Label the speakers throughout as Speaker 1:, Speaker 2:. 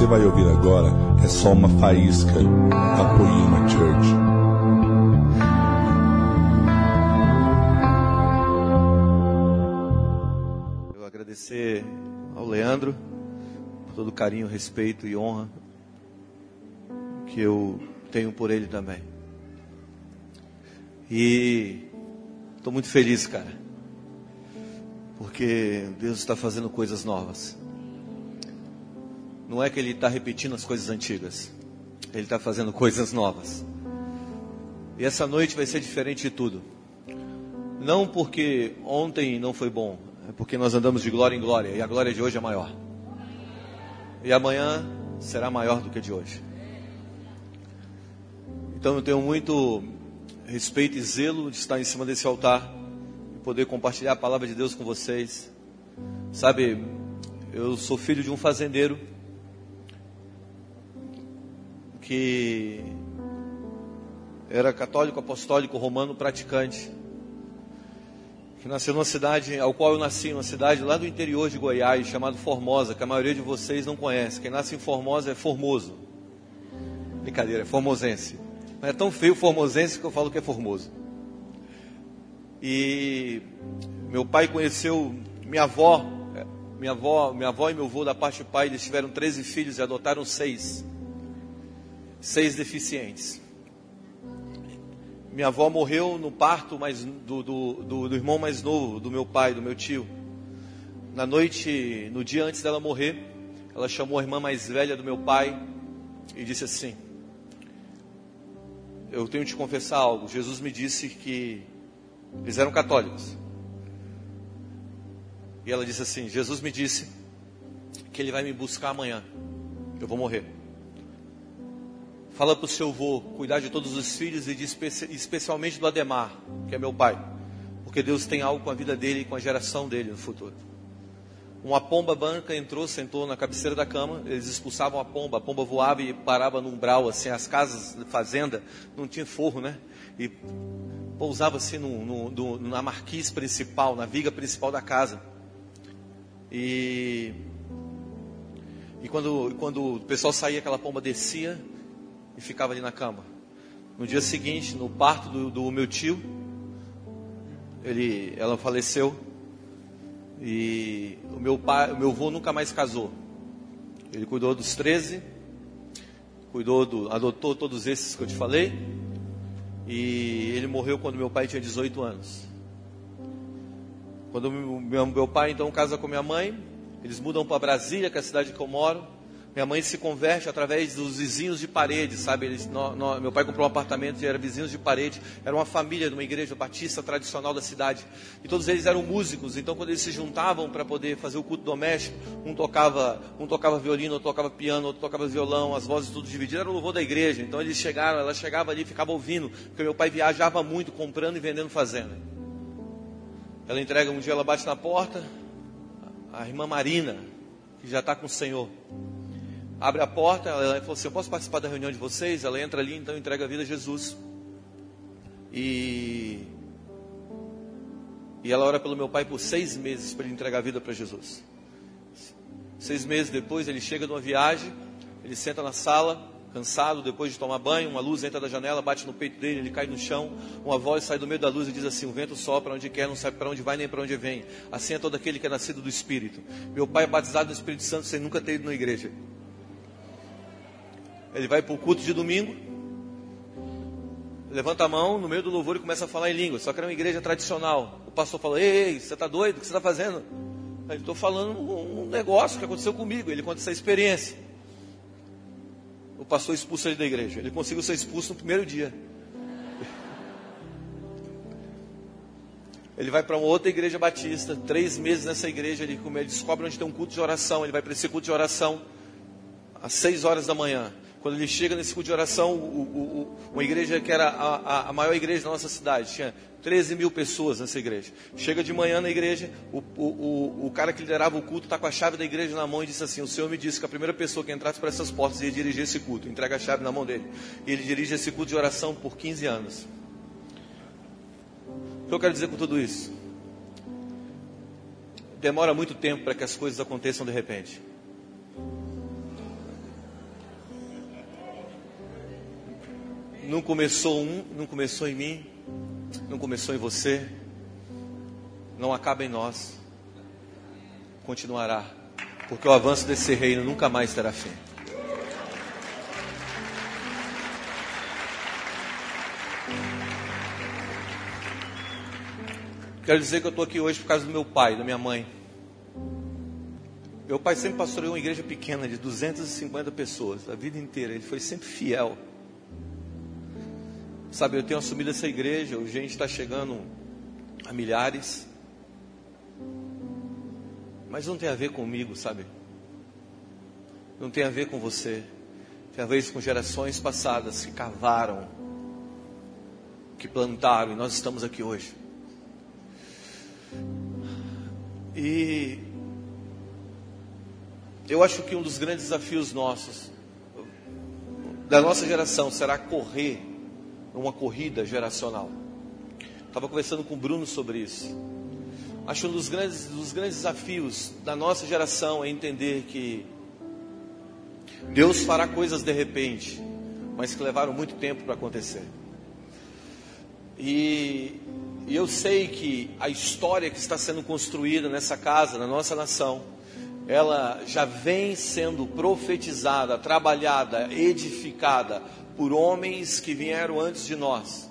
Speaker 1: você vai ouvir agora é só uma faísca da Poema Church.
Speaker 2: Eu agradecer ao Leandro por todo o carinho, respeito e honra que eu tenho por ele também. E estou muito feliz, cara, porque Deus está fazendo coisas novas. Não é que Ele está repetindo as coisas antigas, Ele está fazendo coisas novas. E essa noite vai ser diferente de tudo. Não porque ontem não foi bom, é porque nós andamos de glória em glória e a glória de hoje é maior. E amanhã será maior do que a de hoje. Então eu tenho muito respeito e zelo de estar em cima desse altar e poder compartilhar a palavra de Deus com vocês. Sabe, eu sou filho de um fazendeiro que era católico, apostólico, romano, praticante. Que nasceu numa cidade, ao qual eu nasci, uma cidade lá do interior de Goiás, chamada Formosa, que a maioria de vocês não conhece. Quem nasce em Formosa é Formoso. Brincadeira, é formosense. Mas é tão feio formosense que eu falo que é formoso. E meu pai conheceu minha avó, minha avó, minha avó e meu avô da parte de pai, eles tiveram 13 filhos e adotaram seis seis deficientes. Minha avó morreu no parto mais, do, do, do, do, irmão mais novo, do meu pai, do meu tio. Na noite, no dia antes dela morrer, ela chamou a irmã mais velha do meu pai e disse assim: Eu tenho que te confessar algo. Jesus me disse que eles eram católicos. E ela disse assim: Jesus me disse que ele vai me buscar amanhã. Eu vou morrer. Fala para o seu avô cuidar de todos os filhos e de especi especialmente do Ademar, que é meu pai. Porque Deus tem algo com a vida dele e com a geração dele no futuro. Uma pomba branca entrou, sentou na cabeceira da cama, eles expulsavam a pomba, a pomba voava e parava no umbral, assim, as casas fazenda não tinha forro, né? E pousava assim no, no, no, na marquise principal, na viga principal da casa. E, e quando, quando o pessoal saía, aquela pomba descia, e ficava ali na cama. No dia seguinte, no parto do, do meu tio, ele, ela faleceu e o meu pai, o meu avô nunca mais casou. Ele cuidou dos 13, cuidou do, adotou todos esses que eu te falei e ele morreu quando meu pai tinha 18 anos. Quando meu, meu pai então casa com minha mãe, eles mudam para Brasília, que é a cidade que eu moro. Minha mãe se converte através dos vizinhos de parede, sabe? Eles, no, no, meu pai comprou um apartamento e era vizinhos de parede. Era uma família de uma igreja batista tradicional da cidade. E todos eles eram músicos. Então, quando eles se juntavam para poder fazer o culto doméstico, um tocava, um tocava violino, outro tocava piano, outro tocava violão, as vozes tudo divididas. Era o louvor da igreja. Então, eles chegaram, ela chegava ali e ficava ouvindo, porque meu pai viajava muito, comprando e vendendo fazenda. Ela entrega um dia, ela bate na porta. A irmã Marina, que já está com o Senhor abre a porta, ela falou assim: Eu posso participar da reunião de vocês? Ela entra ali, então entrega a vida a Jesus. E, e ela ora pelo meu pai por seis meses para ele entregar a vida para Jesus. Seis meses depois, ele chega de uma viagem, ele senta na sala, cansado, depois de tomar banho, uma luz entra da janela, bate no peito dele, ele cai no chão, uma voz sai do meio da luz e diz assim: O vento sopra onde quer, não sabe para onde vai nem para onde vem. Assim é todo aquele que é nascido do Espírito. Meu pai é batizado no Espírito Santo sem nunca ter ido na igreja. Ele vai para o culto de domingo, levanta a mão no meio do louvor e começa a falar em língua. Só que era uma igreja tradicional. O pastor falou: Ei, você está doido? O que você está fazendo? Eu estou falando um negócio que aconteceu comigo. Ele conta essa experiência. O pastor expulsa ele da igreja. Ele conseguiu ser expulso no primeiro dia. Ele vai para uma outra igreja batista, três meses nessa igreja, ele, ele descobre onde tem um culto de oração, ele vai para esse culto de oração às seis horas da manhã. Quando ele chega nesse culto de oração, o, o, uma igreja que era a, a, maior igreja da nossa cidade, tinha 13 mil pessoas nessa igreja. Chega de manhã na igreja, o, o, cara que liderava o culto está com a chave da igreja na mão e disse assim: O Senhor me disse que a primeira pessoa que entrasse para essas portas ia dirigir esse culto. Entrega a chave na mão dele. E ele dirige esse culto de oração por 15 anos. O que eu quero dizer com tudo isso? Demora muito tempo para que as coisas aconteçam de repente. Não começou um, não começou em mim, não começou em você, não acaba em nós, continuará, porque o avanço desse reino nunca mais terá fim. Quero dizer que eu estou aqui hoje por causa do meu pai, da minha mãe. Meu pai sempre pastoreou uma igreja pequena de 250 pessoas, a vida inteira. Ele foi sempre fiel. Sabe, eu tenho assumido essa igreja, a gente está chegando a milhares. Mas não tem a ver comigo, sabe? Não tem a ver com você. Tem a ver com gerações passadas que cavaram, que plantaram, e nós estamos aqui hoje. E eu acho que um dos grandes desafios nossos, da nossa geração, será correr uma corrida geracional. Estava conversando com o Bruno sobre isso. Acho um dos grandes, dos grandes desafios da nossa geração é entender que Deus fará coisas de repente, mas que levaram muito tempo para acontecer. E, e eu sei que a história que está sendo construída nessa casa, na nossa nação, ela já vem sendo profetizada, trabalhada, edificada por homens que vieram antes de nós,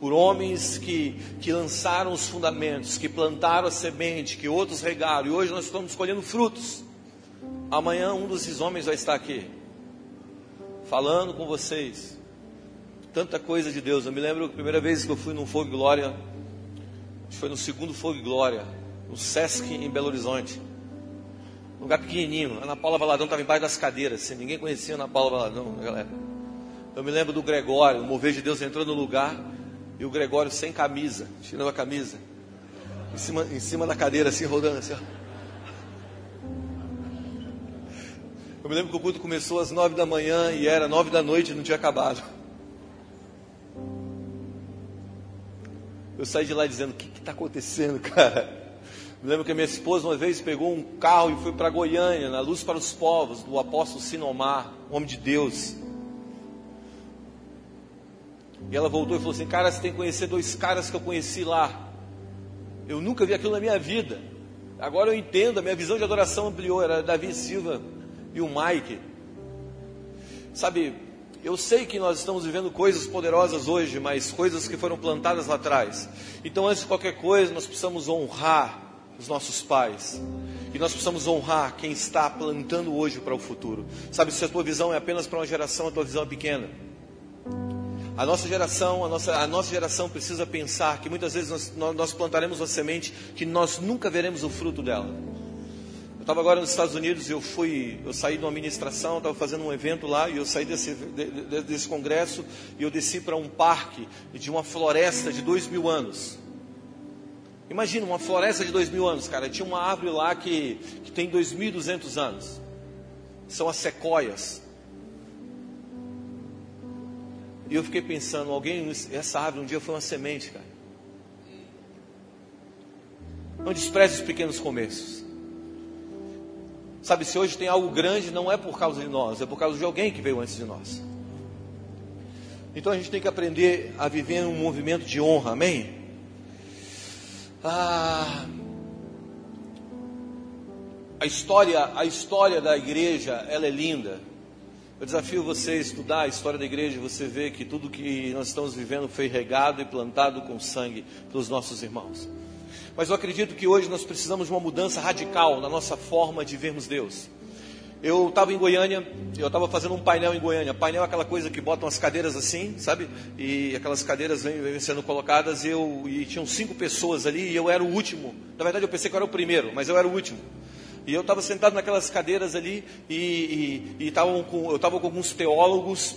Speaker 2: por homens que, que lançaram os fundamentos, que plantaram a semente, que outros regaram, e hoje nós estamos colhendo frutos. Amanhã um desses homens vai estar aqui, falando com vocês, tanta coisa de Deus. Eu me lembro a primeira vez que eu fui num Fogo Glória, foi no segundo Fogo Glória, no Sesc em Belo Horizonte. Um lugar pequenininho. Ana Paula Valadão estava embaixo das cadeiras. Assim, ninguém conhecia Ana Paula Valadão, galera. Eu me lembro do Gregório, o mover de Deus entrou no lugar e o Gregório sem camisa, tirando a camisa, em cima, em cima da cadeira, assim, rodando assim. Ó. Eu me lembro que o culto começou às nove da manhã e era nove da noite e não tinha acabado. Eu saí de lá dizendo: O que está acontecendo, cara? Me lembro que a minha esposa uma vez pegou um carro e foi para Goiânia, na Luz para os Povos, do apóstolo Sinomar, homem de Deus. E ela voltou e falou assim: Cara, você tem que conhecer dois caras que eu conheci lá. Eu nunca vi aquilo na minha vida. Agora eu entendo, a minha visão de adoração ampliou. Era Davi Silva e o Mike. Sabe, eu sei que nós estamos vivendo coisas poderosas hoje, mas coisas que foram plantadas lá atrás. Então, antes de qualquer coisa, nós precisamos honrar os nossos pais. E nós precisamos honrar quem está plantando hoje para o futuro. Sabe, se a tua visão é apenas para uma geração, a tua visão é pequena. A nossa geração, a nossa, a nossa geração precisa pensar que muitas vezes nós, nós plantaremos uma semente que nós nunca veremos o fruto dela estava agora nos Estados Unidos e eu fui, eu saí de uma ministração, estava fazendo um evento lá e eu saí desse, de, desse congresso e eu desci para um parque de uma floresta de dois mil anos. Imagina uma floresta de dois mil anos, cara. Tinha uma árvore lá que, que tem dois mil e duzentos anos. São as sequoias. E eu fiquei pensando, alguém, essa árvore um dia foi uma semente, cara. Não despreze os pequenos começos. Sabe, se hoje tem algo grande, não é por causa de nós, é por causa de alguém que veio antes de nós. Então a gente tem que aprender a viver um movimento de honra, amém? Ah, a história, a história da igreja, ela é linda. Eu desafio você a estudar a história da igreja, você vê que tudo que nós estamos vivendo foi regado e plantado com sangue pelos nossos irmãos. Mas eu acredito que hoje nós precisamos de uma mudança radical na nossa forma de vermos Deus. Eu estava em Goiânia, eu estava fazendo um painel em Goiânia. Painel é aquela coisa que botam as cadeiras assim, sabe? E aquelas cadeiras vêm sendo colocadas e, eu, e tinham cinco pessoas ali e eu era o último. Na verdade eu pensei que eu era o primeiro, mas eu era o último. E eu estava sentado naquelas cadeiras ali e, e, e com, eu estava com alguns teólogos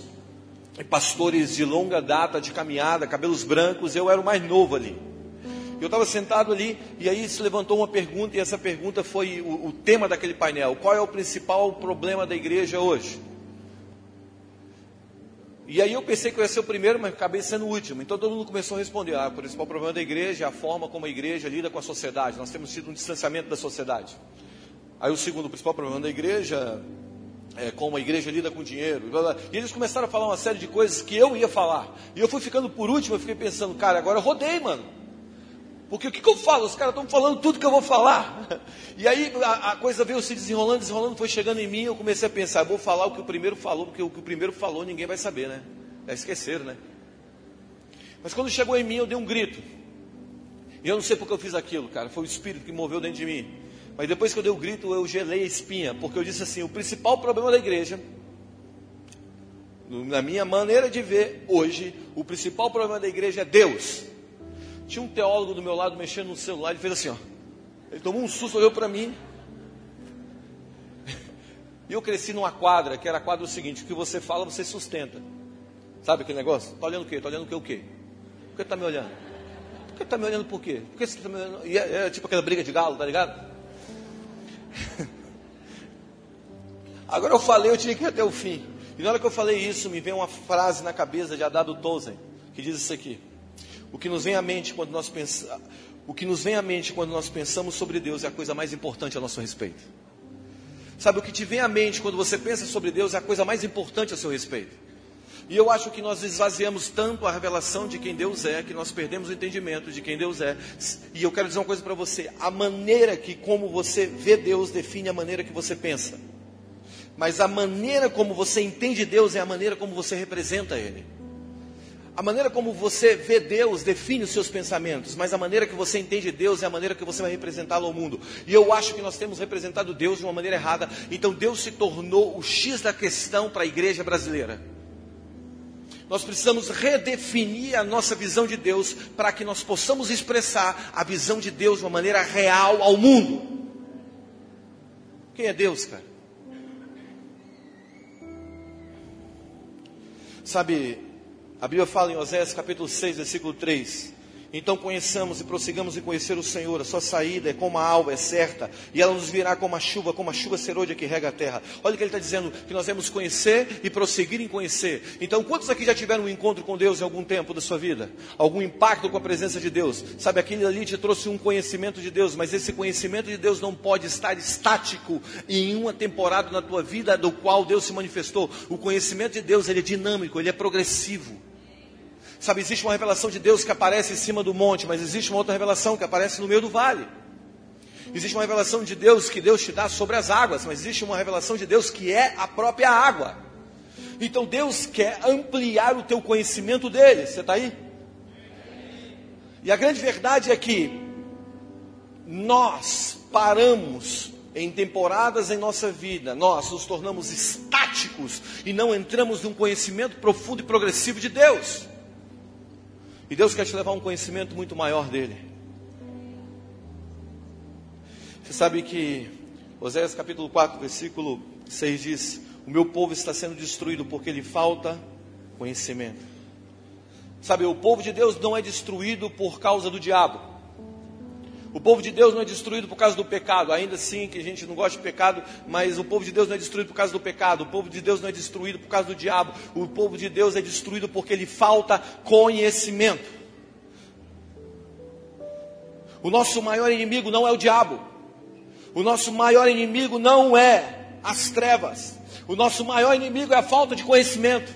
Speaker 2: e pastores de longa data, de caminhada, cabelos brancos. Eu era o mais novo ali. Eu estava sentado ali e aí se levantou uma pergunta, e essa pergunta foi o, o tema daquele painel: qual é o principal problema da igreja hoje? E aí eu pensei que eu ia ser o primeiro, mas acabei sendo o último. Então todo mundo começou a responder: ah, o principal problema da igreja é a forma como a igreja lida com a sociedade. Nós temos tido um distanciamento da sociedade. Aí o segundo, o principal problema da igreja é, como a igreja lida com dinheiro. Blá, blá. E eles começaram a falar uma série de coisas que eu ia falar. E eu fui ficando por último, eu fiquei pensando, cara, agora eu rodei, mano. Porque o que, que eu falo? Os caras estão falando tudo que eu vou falar. E aí a, a, coisa veio se desenrolando, desenrolando, foi chegando em mim. Eu comecei a pensar, vou falar o que o primeiro falou, porque o que o primeiro falou ninguém vai saber, né? É esquecer, né? Mas quando chegou em mim, eu dei um grito. E eu não sei porque eu fiz aquilo, cara. Foi o Espírito que moveu dentro de mim. Mas depois que eu dei o grito, eu gelei a espinha, porque eu disse assim: o principal problema da igreja, na minha maneira de ver hoje, o principal problema da igreja é Deus. Tinha um teólogo do meu lado mexendo no celular, ele fez assim: ó. Ele tomou um susto, olhou para mim. E eu cresci numa quadra, que era a quadra o seguinte: o que você fala, você sustenta. Sabe aquele negócio? Está olhando o quê? Está olhando o quê? O quê? Por que está me olhando? Por que está me olhando por quê? Por que você está me olhando? E é, é tipo aquela briga de galo, tá ligado? Agora eu falei, eu tinha que ir até o fim. E na hora que eu falei isso, me veio uma frase na cabeça de Adado Tozen, que diz isso aqui. O que nos vem à mente quando nós pensamos, o que nos vem à mente quando nós pensamos sobre Deus é a coisa mais importante a nosso respeito. Sabe, o que te vem à mente quando você pensa sobre Deus é a coisa mais importante a seu respeito. E eu acho que nós esvaziamos tanto a revelação de quem Deus é, que nós perdemos o entendimento de quem Deus é. E eu quero dizer uma coisa para você: a maneira que como você vê Deus define a maneira que você pensa. Mas a maneira como você entende Deus é a maneira como você representa Ele. A maneira como você vê Deus define os seus pensamentos, mas a maneira que você entende Deus é a maneira que você vai representá-lo ao mundo. E eu acho que nós temos representado Deus de uma maneira errada. Então Deus se tornou o X da questão para a igreja brasileira. Nós precisamos redefinir a nossa visão de Deus para que nós possamos expressar a visão de Deus de uma maneira real ao mundo. Quem é Deus, cara? Sabe, a Bíblia fala em Oséias capítulo 6, versículo 3: então conheçamos e prossigamos em conhecer o Senhor. A sua saída é como a alva, é certa, e ela nos virá como a chuva, como a chuva serôdia que rega a terra. Olha o que ele está dizendo: que nós devemos conhecer e prosseguir em conhecer. Então, quantos aqui já tiveram um encontro com Deus em algum tempo da sua vida? Algum impacto com a presença de Deus? Sabe, aquele ali te trouxe um conhecimento de Deus, mas esse conhecimento de Deus não pode estar estático em uma temporada na tua vida do qual Deus se manifestou. O conhecimento de Deus ele é dinâmico, ele é progressivo. Sabe, existe uma revelação de Deus que aparece em cima do monte, mas existe uma outra revelação que aparece no meio do vale. Existe uma revelação de Deus que Deus te dá sobre as águas, mas existe uma revelação de Deus que é a própria água. Então Deus quer ampliar o teu conhecimento dele. Você está aí? E a grande verdade é que nós paramos em temporadas em nossa vida, nós nos tornamos estáticos e não entramos num conhecimento profundo e progressivo de Deus. E Deus quer te levar a um conhecimento muito maior dele. Você sabe que Oséias capítulo 4, versículo 6 diz: O meu povo está sendo destruído porque lhe falta conhecimento. Sabe, o povo de Deus não é destruído por causa do diabo. O povo de Deus não é destruído por causa do pecado, ainda assim que a gente não gosta de pecado, mas o povo de Deus não é destruído por causa do pecado, o povo de Deus não é destruído por causa do diabo, o povo de Deus é destruído porque lhe falta conhecimento. O nosso maior inimigo não é o diabo, o nosso maior inimigo não é as trevas, o nosso maior inimigo é a falta de conhecimento,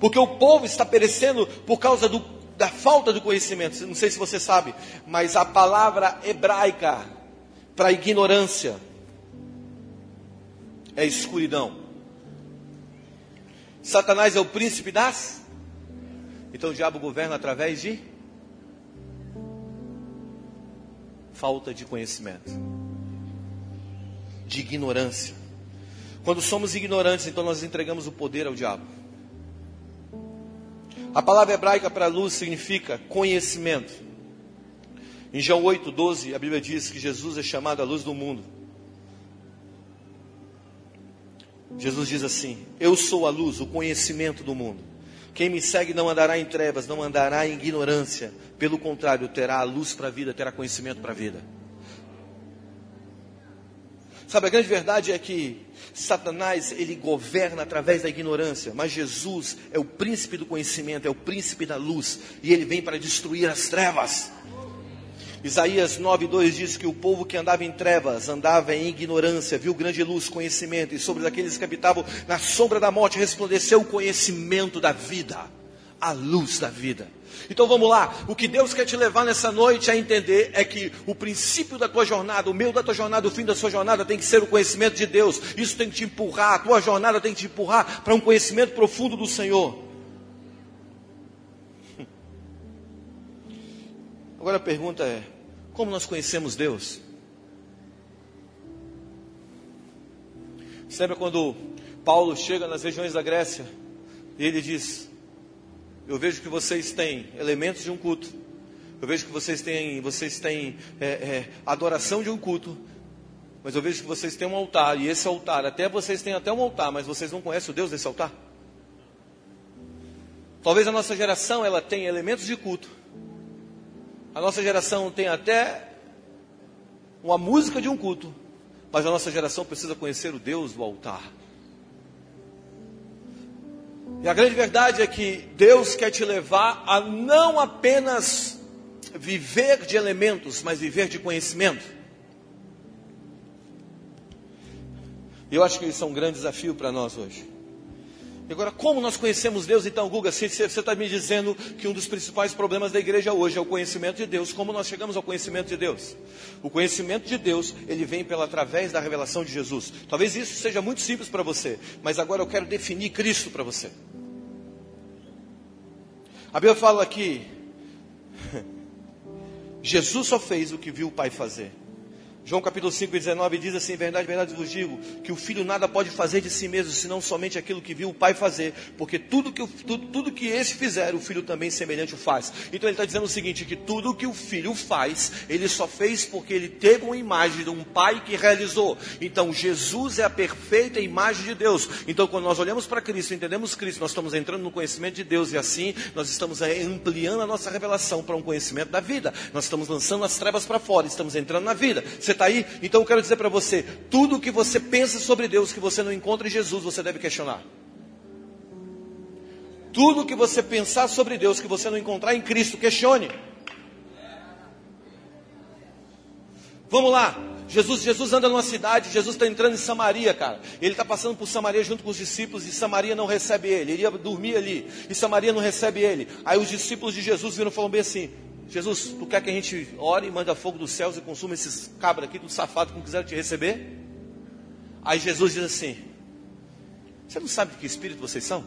Speaker 2: porque o povo está perecendo por causa do da falta do conhecimento. Não sei se você sabe, mas a palavra hebraica para ignorância é escuridão. Satanás é o príncipe das? Então o diabo governa através de falta de conhecimento, de ignorância. Quando somos ignorantes, então nós entregamos o poder ao diabo. A palavra hebraica para luz significa conhecimento. Em João 8, 12, a Bíblia diz que Jesus é chamado a luz do mundo. Jesus diz assim: Eu sou a luz, o conhecimento do mundo. Quem me segue não andará em trevas, não andará em ignorância. Pelo contrário, terá a luz para a vida, terá conhecimento para a vida. Sabe, a grande verdade é que Satanás, ele governa através da ignorância, mas Jesus é o príncipe do conhecimento, é o príncipe da luz, e ele vem para destruir as trevas. Isaías 9,2 diz que o povo que andava em trevas, andava em ignorância, viu grande luz, conhecimento, e sobre aqueles que habitavam na sombra da morte resplandeceu o conhecimento da vida, a luz da vida. Então vamos lá, o que Deus quer te levar nessa noite a entender é que o princípio da tua jornada, o meio da tua jornada, o fim da sua jornada tem que ser o conhecimento de Deus. Isso tem que te empurrar, a tua jornada tem que te empurrar para um conhecimento profundo do Senhor. Agora a pergunta é: como nós conhecemos Deus? Você lembra quando Paulo chega nas regiões da Grécia e ele diz: Eu vejo que vocês têm elementos de um culto, eu vejo que vocês têm, vocês têm é, é, adoração de um culto, mas eu vejo que vocês têm um altar, e esse altar, até vocês têm até um altar, mas vocês não conhecem o Deus desse altar? Talvez a nossa geração ela tenha elementos de culto, a nossa geração tem até uma música de um culto, mas a nossa geração precisa conhecer o Deus do altar. E a grande verdade é que Deus quer te levar a não apenas viver de elementos, mas viver de conhecimento. E eu acho que isso é um grande desafio para nós hoje. Agora, como nós conhecemos Deus, então, Guga, se você está me dizendo que um dos principais problemas da igreja hoje é o conhecimento de Deus, como nós chegamos ao conhecimento de Deus? O conhecimento de Deus, ele vem pela através da revelação de Jesus. Talvez isso seja muito simples para você, mas agora eu quero definir Cristo para você. A Bíblia fala que Jesus só fez o que viu o Pai fazer. João capítulo 5, 19 diz assim: Verdade, verdade vos digo, que o filho nada pode fazer de si mesmo, senão somente aquilo que viu o pai fazer, porque tudo que, tudo, tudo que esse fizer, o filho também semelhante o faz. Então ele está dizendo o seguinte: que tudo que o filho faz, ele só fez porque ele teve uma imagem de um pai que realizou. Então Jesus é a perfeita imagem de Deus. Então quando nós olhamos para Cristo, entendemos Cristo, nós estamos entrando no conhecimento de Deus e assim nós estamos ampliando a nossa revelação para um conhecimento da vida. Nós estamos lançando as trevas para fora, estamos entrando na vida. Você está aí? Então eu quero dizer para você: tudo que você pensa sobre Deus que você não encontra em Jesus, você deve questionar. Tudo que você pensar sobre Deus que você não encontrar em Cristo, questione. Vamos lá. Jesus, Jesus anda numa cidade, Jesus está entrando em Samaria, cara. Ele está passando por Samaria junto com os discípulos e Samaria não recebe ele. Ele ia dormir ali e Samaria não recebe ele. Aí os discípulos de Jesus viram e falaram bem assim: Jesus, tu quer que a gente ore e manda fogo dos céus e consuma esses cabras aqui, tudo safado, que não quiseram te receber? Aí Jesus diz assim: Você não sabe de que espírito vocês são?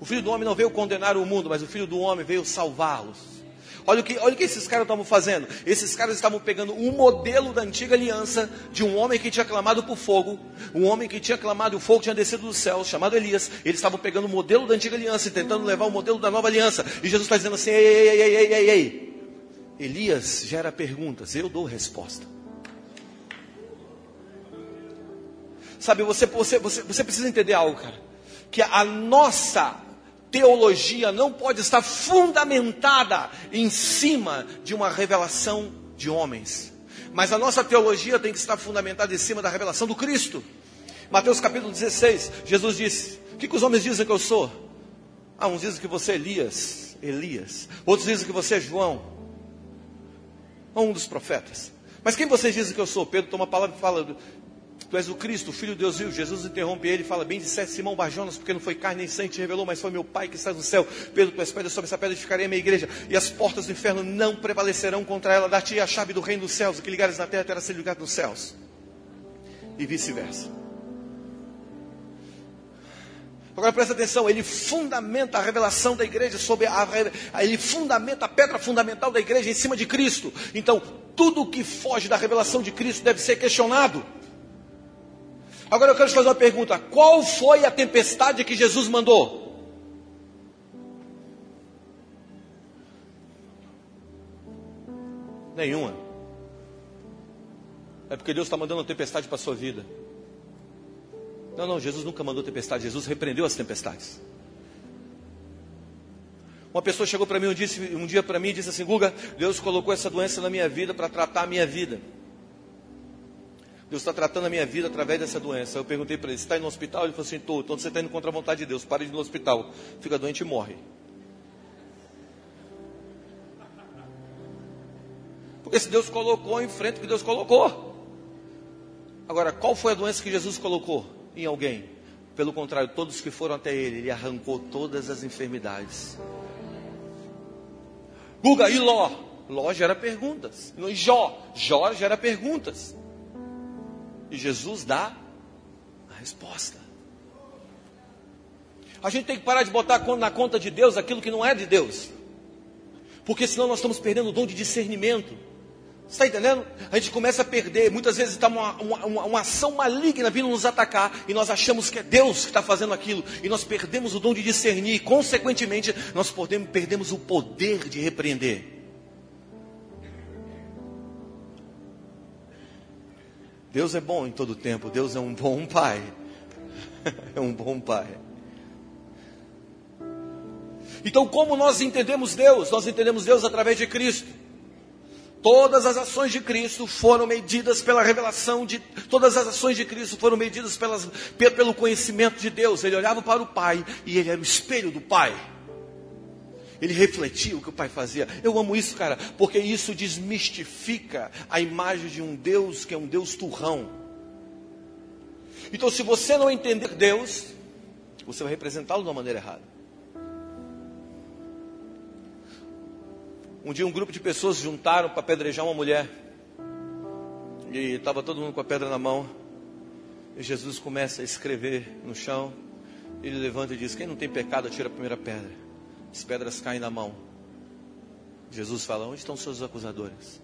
Speaker 2: O filho do homem não veio condenar o mundo, mas o filho do homem veio salvá-los. Olha o que, olha o que esses caras estavam fazendo. Esses caras estavam pegando um modelo da antiga aliança de um homem que tinha clamado por fogo, um homem que tinha clamado e o fogo tinha descido do céu, chamado Elias. Eles estavam pegando o modelo da antiga aliança e tentando levar o modelo da nova aliança. E Jesus está dizendo assim: ei, ei, ei, ei, ei, ei. Elias gera perguntas, eu dou resposta. Sabe, você, você, você, você precisa entender algo, cara. Que a nossa teologia não pode estar fundamentada em cima de uma revelação de homens. Mas a nossa teologia tem que estar fundamentada em cima da revelação do Cristo. Mateus capítulo 16, Jesus disse: O que, que os homens dizem que eu sou? Ah, uns dizem que você é Elias, Elias. Outros dizem que você é João ou um dos profetas. Mas quem vocês dizem que eu sou? Pedro toma a palavra e fala: Tu és o Cristo, o Filho de Deus viu. Jesus interrompe ele e fala: Bem disseste Simão Barjonas, porque não foi carne nem sangue te revelou, mas foi meu Pai que está no céu. Pedro, tu és pedra sobre essa pedra edificarei a minha igreja, e as portas do inferno não prevalecerão contra ela. Dar-te a chave do reino dos céus, o que ligares na terra terá sido ligado nos céus. E vice-versa. Agora presta atenção, ele fundamenta a revelação da igreja sobre a, ele fundamenta a pedra fundamental da igreja em cima de Cristo. Então, tudo que foge da revelação de Cristo deve ser questionado. Agora eu quero te fazer uma pergunta: qual foi a tempestade que Jesus mandou? Nenhuma. É porque Deus está mandando uma tempestade para a sua vida. Não, não, Jesus nunca mandou tempestade, Jesus repreendeu as tempestades. Uma pessoa chegou para mim um dia, um dia para mim e disse assim: Guga, Deus colocou essa doença na minha vida para tratar a minha vida. Deus está tratando a minha vida através dessa doença. Eu perguntei para ele: está indo no hospital? Ele falou assim: Estou. Então você está indo contra a vontade de Deus. Para de ir no hospital. Fica doente e morre. Porque se Deus colocou, enfrenta o que Deus colocou. Agora, qual foi a doença que Jesus colocou em alguém? Pelo contrário, todos que foram até ele, ele arrancou todas as enfermidades. Guga, e Ló? Ló gera perguntas. E Jó, Jó gera perguntas. E Jesus dá a resposta. A gente tem que parar de botar na conta de Deus aquilo que não é de Deus. Porque senão nós estamos perdendo o dom de discernimento. Está entendendo? A gente começa a perder. Muitas vezes está uma, uma, uma, ação maligna vindo nos atacar e nós achamos que é Deus que está fazendo aquilo e nós perdemos o dom de discernir. E, consequentemente, nós podemos, perdemos o poder de repreender. Deus é bom em todo tempo. Deus é um bom pai. é um bom pai. Então, como nós entendemos Deus? Nós entendemos Deus através de Cristo. Todas as ações de Cristo foram medidas pela revelação de. Todas as ações de Cristo foram medidas pelas, pelo conhecimento de Deus. Ele olhava para o Pai e ele era o espelho do Pai. Ele refletia o que o Pai fazia. Eu amo isso, cara, porque isso desmistifica a imagem de um Deus que é um Deus turrão. Então, se você não entender Deus, você vai representá-lo de uma maneira errada. Um dia um grupo de pessoas juntaram para apedrejar uma mulher. E estava todo mundo com a pedra na mão. E Jesus começa a escrever no chão. Ele levanta e diz: Quem não tem pecado, atira a primeira pedra. As pedras caem na mão. Jesus fala: Onde estão seus acusadores?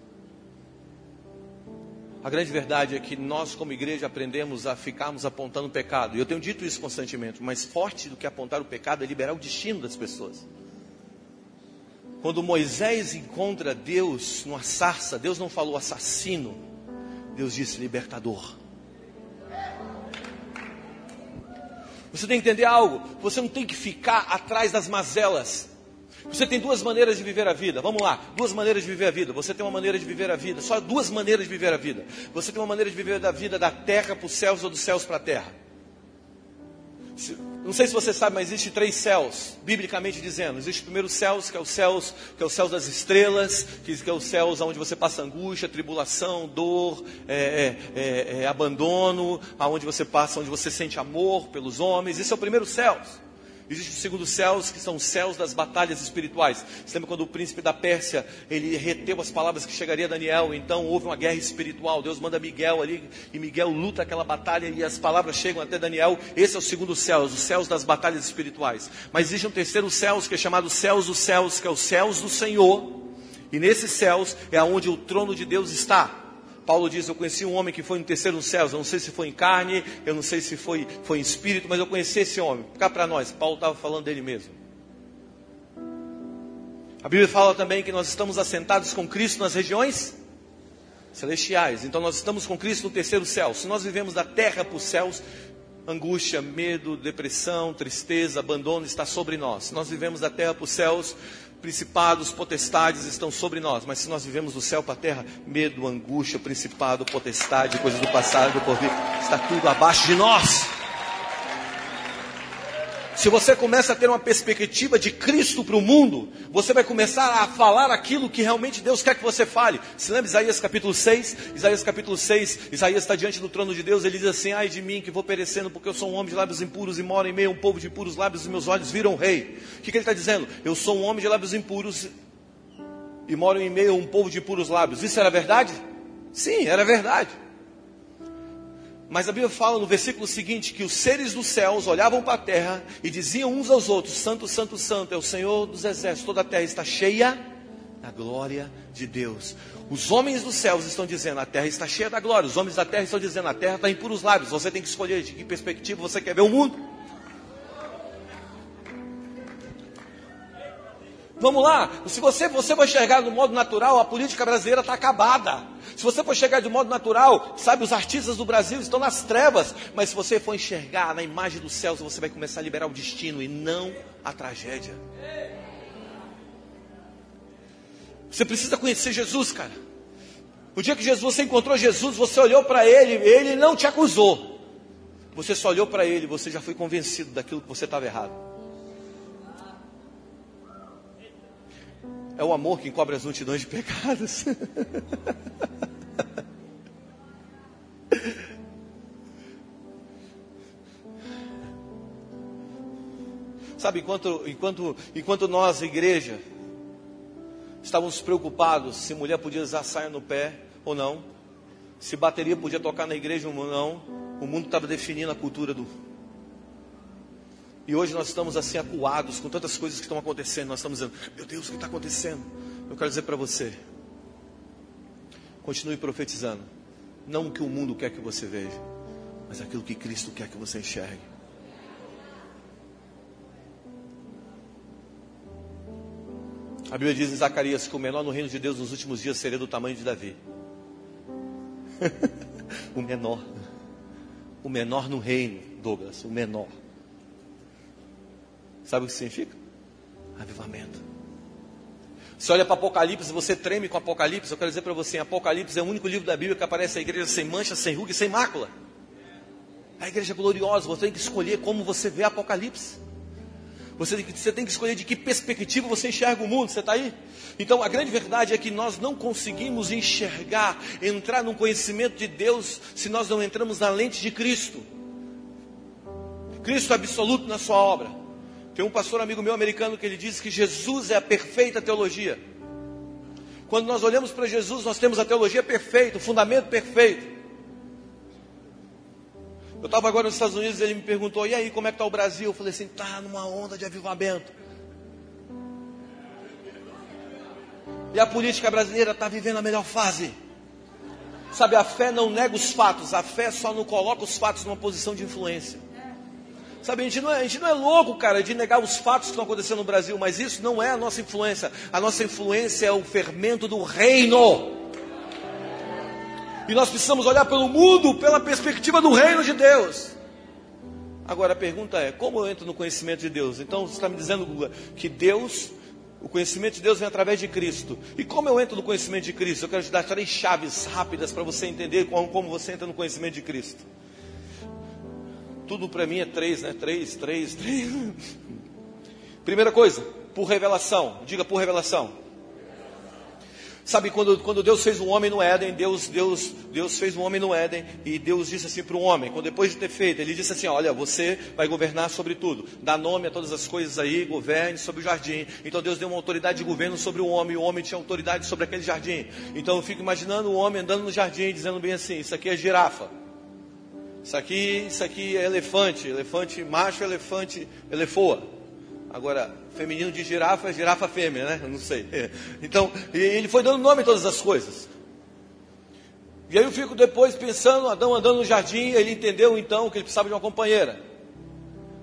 Speaker 2: A grande verdade é que nós, como igreja, aprendemos a ficarmos apontando o pecado. E eu tenho dito isso constantemente. Mas forte do que apontar o pecado é liberar o destino das pessoas. Quando Moisés encontra Deus numa sarça, Deus não falou assassino, Deus disse libertador. Você tem que entender algo, você não tem que ficar atrás das mazelas. Você tem duas maneiras de viver a vida. Vamos lá, duas maneiras de viver a vida. Você tem uma maneira de viver a vida, só duas maneiras de viver a vida. Você tem uma maneira de viver a vida da terra para os céus ou dos céus para a terra. Não sei se você sabe, mas existe três céus, biblicamente dizendo. Existe o primeiro céu, que é o céus, que é o céu das estrelas, que é o céus onde você passa angústia, tribulação, dor, é, é, é, é, abandono, aonde você passa, onde você sente amor pelos homens. Esse é o primeiro céu. Existe o segundo céus, que são os céus das batalhas espirituais. Você lembra quando o príncipe da Pérsia, ele reteu as palavras que chegaria a Daniel, então houve uma guerra espiritual. Deus manda Miguel ali, e Miguel luta aquela batalha, e as palavras chegam até Daniel. Esse é o segundo céus, os céus das batalhas espirituais. Mas existe um terceiro céus, que é chamado céus dos céus, que é os céus do Senhor. E nesses céus é onde o trono de Deus está. Paulo diz: Eu conheci um homem que foi no terceiro céu. Eu não sei se foi em carne, eu não sei se foi, foi em espírito, mas eu conheci esse homem. Cá para nós, Paulo estava falando dele mesmo. A Bíblia fala também que nós estamos assentados com Cristo nas regiões celestiais. Então nós estamos com Cristo no terceiro céu. Se nós vivemos da terra para os céus, angústia, medo, depressão, tristeza, abandono está sobre nós. Se nós vivemos da terra para os céus, principados, potestades estão sobre nós, mas se nós vivemos do céu para a terra, medo, angústia, principado, potestade, coisas do passado, do porvir, está tudo abaixo de nós. Se você começa a ter uma perspectiva de Cristo para o mundo, você vai começar a falar aquilo que realmente Deus quer que você fale. Se lembra Isaías capítulo 6? Isaías capítulo 6, Isaías está diante do trono de Deus, ele diz assim: Ai de mim que vou perecendo, porque eu sou um homem de lábios impuros e moro em meio a um povo de impuros lábios, e meus olhos viram o rei. O que, que ele está dizendo? Eu sou um homem de lábios impuros e moro em meio a um povo de impuros lábios. Isso era verdade? Sim, era verdade. Mas a Bíblia fala no versículo seguinte que os seres dos céus olhavam para a terra e diziam uns aos outros: Santo, Santo, Santo é o Senhor dos exércitos, toda a terra está cheia da glória de Deus. Os homens dos céus estão dizendo: a terra está cheia da glória. Os homens da terra estão dizendo: a terra está em puros lábios. Você tem que escolher de que perspectiva você quer ver o mundo. Vamos lá, se você, você vai enxergar do modo natural, a política brasileira está acabada. Se você for enxergar de modo natural, sabe, os artistas do Brasil estão nas trevas. Mas se você for enxergar na imagem dos céus, você vai começar a liberar o destino e não a tragédia. Você precisa conhecer Jesus, cara. O dia que Jesus, você encontrou Jesus, você olhou para ele, ele não te acusou. Você só olhou para ele, você já foi convencido daquilo que você estava errado. É o amor que encobre as multidões de pecados. Sabe, enquanto, enquanto, enquanto nós, igreja, estávamos preocupados se mulher podia usar saia no pé ou não, se bateria podia tocar na igreja ou não, o mundo estava definindo a cultura do. E hoje nós estamos assim acuados com tantas coisas que estão acontecendo. Nós estamos dizendo, meu Deus, o que está acontecendo? Eu quero dizer para você, continue profetizando. Não o que o mundo quer que você veja, mas aquilo que Cristo quer que você enxergue. A Bíblia diz em Zacarias que o menor no reino de Deus nos últimos dias seria do tamanho de Davi. o menor. O menor no reino, Douglas, o menor. Sabe o que significa? Avivamento. Você olha para Apocalipse, você treme com Apocalipse. Eu quero dizer para você: Apocalipse é o único livro da Bíblia que aparece a igreja sem mancha, sem ruga e sem mácula. A igreja é gloriosa. Você tem que escolher como você vê Apocalipse. Você, você tem que escolher de que perspectiva você enxerga o mundo. Você está aí? Então a grande verdade é que nós não conseguimos enxergar, entrar no conhecimento de Deus, se nós não entramos na lente de Cristo. Cristo absoluto na sua obra. Tem um pastor amigo meu americano que ele diz que Jesus é a perfeita teologia. Quando nós olhamos para Jesus, nós temos a teologia perfeita, o fundamento perfeito. Eu estava agora nos Estados Unidos, ele me perguntou, e aí, como é que está o Brasil? Eu falei assim, está numa onda de avivamento. E a política brasileira está vivendo a melhor fase. Sabe, a fé não nega os fatos, a fé só não coloca os fatos numa posição de influência. Sabe, a gente, não é, a gente não é louco, cara, de negar os fatos que estão acontecendo no Brasil, mas isso não é a nossa influência. A nossa influência é o fermento do reino. E nós precisamos olhar pelo mundo pela perspectiva do reino de Deus. Agora a pergunta é: como eu entro no conhecimento de Deus? Então você está me dizendo, Guga, que Deus, o conhecimento de Deus vem através de Cristo. E como eu entro no conhecimento de Cristo? Eu quero te dar três chaves rápidas para você entender como, como você entra no conhecimento de Cristo. Tudo para mim é três, né? Três, três, três. Primeira coisa, por revelação. Diga por revelação. Sabe quando, quando Deus fez o homem no Éden, Deus, Deus, Deus fez o homem no Éden e Deus disse assim para o homem, quando depois de ter feito, ele disse assim: Olha, você vai governar sobre tudo, dá nome a todas as coisas aí, governe sobre o jardim. Então Deus deu uma autoridade de governo sobre o homem, o homem tinha autoridade sobre aquele jardim. Então eu fico imaginando o homem andando no jardim, dizendo bem assim: Isso aqui é girafa. Isso aqui, isso aqui é elefante, elefante macho, elefante, elefoa. Agora, feminino de girafa é girafa fêmea, né? Eu não sei. Então, ele foi dando nome a todas as coisas. E aí eu fico depois pensando, Adão andando no jardim, ele entendeu então que ele precisava de uma companheira.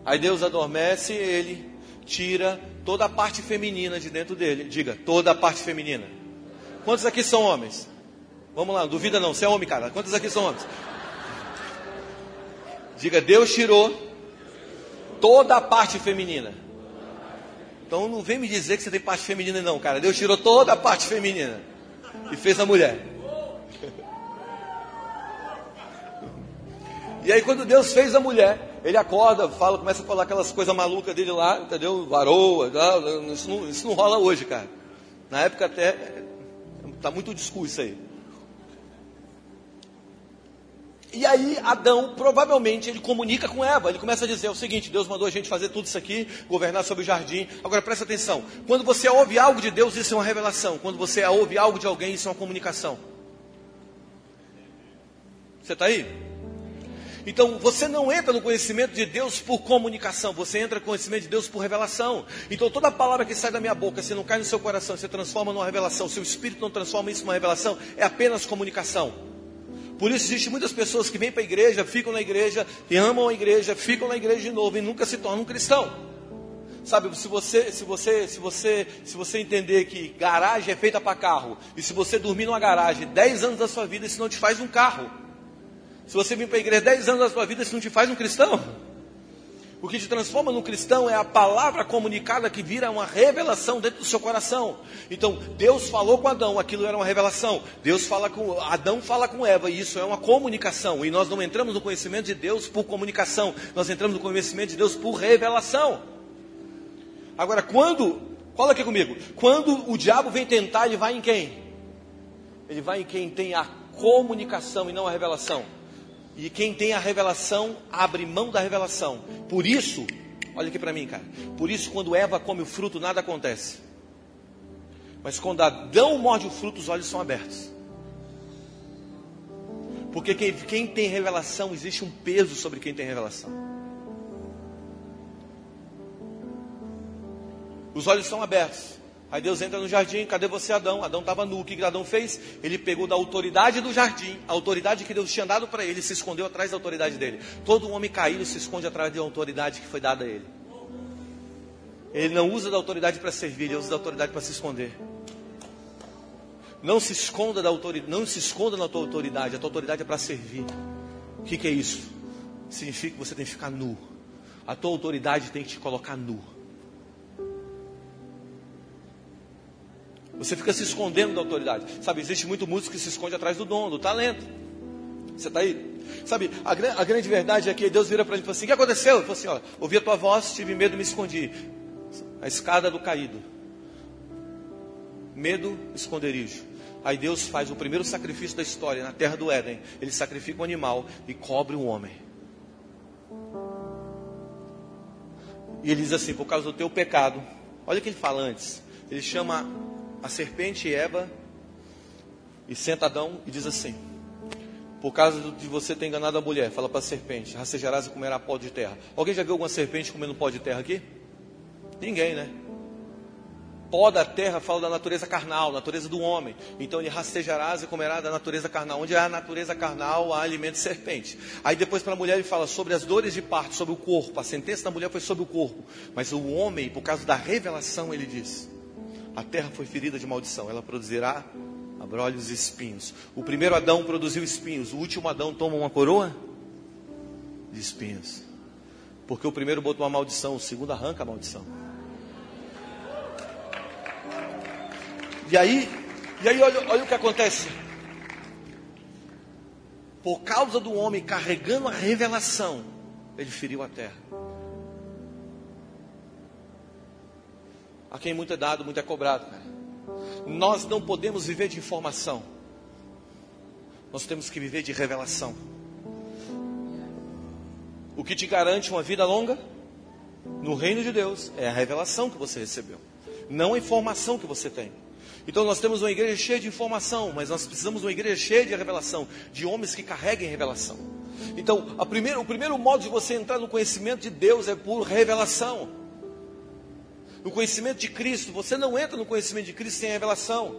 Speaker 2: Aí Deus adormece, ele tira toda a parte feminina de dentro dele. Diga, toda a parte feminina. Quantos aqui são homens? Vamos lá, duvida não, você é homem, cara. Quantos aqui são homens? Diga, Deus tirou toda a parte feminina. Então não vem me dizer que você tem parte feminina, não, cara. Deus tirou toda a parte feminina e fez a mulher. E aí quando Deus fez a mulher, ele acorda, fala, começa a falar aquelas coisas malucas dele lá, entendeu? Varoa, isso não, isso não rola hoje, cara. Na época até está muito discurso aí. E aí Adão, provavelmente, ele comunica com Eva. Ele começa a dizer o seguinte: Deus mandou a gente fazer tudo isso aqui, governar sobre o jardim. Agora presta atenção: quando você ouve algo de Deus, isso é uma revelação. Quando você ouve algo de alguém, isso é uma comunicação. Você está aí? Então você não entra no conhecimento de Deus por comunicação, você entra no conhecimento de Deus por revelação. Então toda palavra que sai da minha boca, se não cai no seu coração, se transforma numa revelação, se o Espírito não transforma isso numa revelação, é apenas comunicação. Por isso existem muitas pessoas que vêm para a igreja, ficam na igreja, e amam a igreja, ficam na igreja de novo e nunca se tornam um cristão. Sabe, se você, se você, se você, se você entender que garagem é feita para carro, e se você dormir numa garagem 10 anos da sua vida, isso não te faz um carro. Se você vir para a igreja 10 anos da sua vida, isso não te faz um cristão. O que te transforma num cristão é a palavra comunicada que vira uma revelação dentro do seu coração. Então, Deus falou com Adão, aquilo era uma revelação. Deus fala com Adão fala com Eva, e isso é uma comunicação. E nós não entramos no conhecimento de Deus por comunicação, nós entramos no conhecimento de Deus por revelação. Agora, quando Cola aqui comigo. Quando o diabo vem tentar, ele vai em quem? Ele vai em quem tem a comunicação e não a revelação. E quem tem a revelação abre mão da revelação. Por isso, olha aqui para mim, cara. Por isso, quando Eva come o fruto, nada acontece. Mas quando Adão morde o fruto, os olhos são abertos. Porque quem, quem tem revelação, existe um peso sobre quem tem revelação. Os olhos são abertos. Aí Deus entra no jardim, cadê você, Adão? Adão estava nu. O que Adão fez? Ele pegou da autoridade do jardim, a autoridade que Deus tinha dado para ele, se escondeu atrás da autoridade dele. Todo homem caído se esconde atrás da autoridade que foi dada a ele. Ele não usa da autoridade para servir, ele usa da autoridade para se esconder. Não se esconda da autoridade, não se esconda na tua autoridade, a tua autoridade é para servir. O que, que é isso? Significa que você tem que ficar nu. A tua autoridade tem que te colocar nu. Você fica se escondendo da autoridade. Sabe, existe muito músico que se esconde atrás do dom, do talento. Você está aí? Sabe, a, a, grande verdade é que Deus vira para ele e fala assim: O que aconteceu? Ele falou assim: ó, ouvi a tua voz, tive medo e me escondi. A escada do caído. Medo, esconderijo. Aí Deus faz o primeiro sacrifício da história na terra do Éden. Ele sacrifica um animal e cobre um homem. E ele diz assim: por causa do teu pecado. Olha o que ele fala antes. Ele chama a serpente Eva e senta Adão e diz assim: Por causa de você ter enganado a mulher, fala para a serpente: rastejarás e comerá pó de terra. Alguém já viu alguma serpente comendo pó de terra aqui? Ninguém, né? pó da terra fala da natureza carnal, natureza do homem. Então ele rastejarás e comerá da natureza carnal. Onde há a natureza carnal, há alimento de serpente. Aí depois para a mulher ele fala sobre as dores de parto, sobre o corpo. A sentença da mulher foi sobre o corpo. Mas o homem, por causa da revelação, ele diz: a terra foi ferida de maldição, ela produzirá abrolhos e espinhos. O primeiro Adão produziu espinhos, o último Adão toma uma coroa de espinhos. Porque o primeiro botou uma maldição, o segundo arranca a maldição. E aí, e aí olha, olha o que acontece. Por causa do homem carregando a revelação, ele feriu a terra. A quem muito é dado, muito é cobrado, cara. Nós não podemos viver de informação. Nós temos que viver de revelação. O que te garante uma vida longa no reino de Deus é a revelação que você recebeu, não a informação que você tem. Então nós temos uma igreja cheia de informação, mas nós precisamos de uma igreja cheia de revelação, de homens que carreguem revelação. Então, primeira, o primeiro modo de você entrar no conhecimento de Deus é por revelação. No conhecimento de Cristo, você não entra no conhecimento de Cristo sem revelação.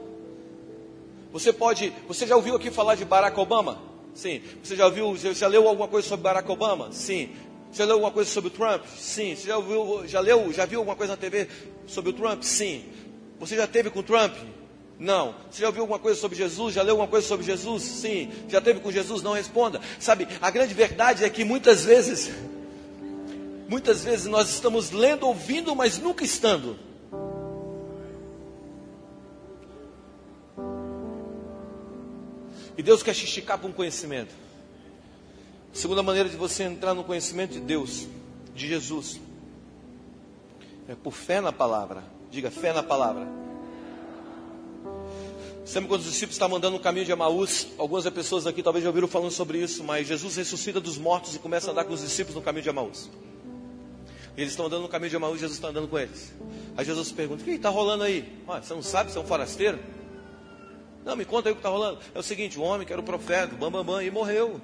Speaker 2: Você pode, você já ouviu aqui falar de Barack Obama? Sim. Você já ouviu, já, já leu alguma coisa sobre Barack Obama? Sim. Já leu alguma coisa sobre o Trump? Sim. Você já ouviu, já leu, já viu alguma coisa na TV sobre o Trump? Sim. Você já teve com Trump? Não. Você já ouviu alguma coisa sobre Jesus? Já leu alguma coisa sobre Jesus? Sim. Já teve com Jesus? Não responda. Sabe, a grande verdade é que muitas vezes, muitas vezes nós estamos lendo, ouvindo, mas nunca estando. E Deus quer te esticar para um conhecimento. A segunda maneira de você entrar no conhecimento de Deus, de Jesus, é por fé na palavra. Diga fé na palavra. Sempre quando os discípulos estavam andando no caminho de Emaús, algumas pessoas aqui talvez já ouviram falando sobre isso, mas Jesus ressuscita dos mortos e começa a andar com os discípulos no caminho de Emaús. Eles estão andando no caminho de Emaús Jesus está andando com eles. Aí Jesus pergunta: O que está rolando aí? Ah, você não sabe, você é um forasteiro? Não, me conta aí o que está rolando. É o seguinte: o homem que era o profeta, bam, bam, bam, e morreu.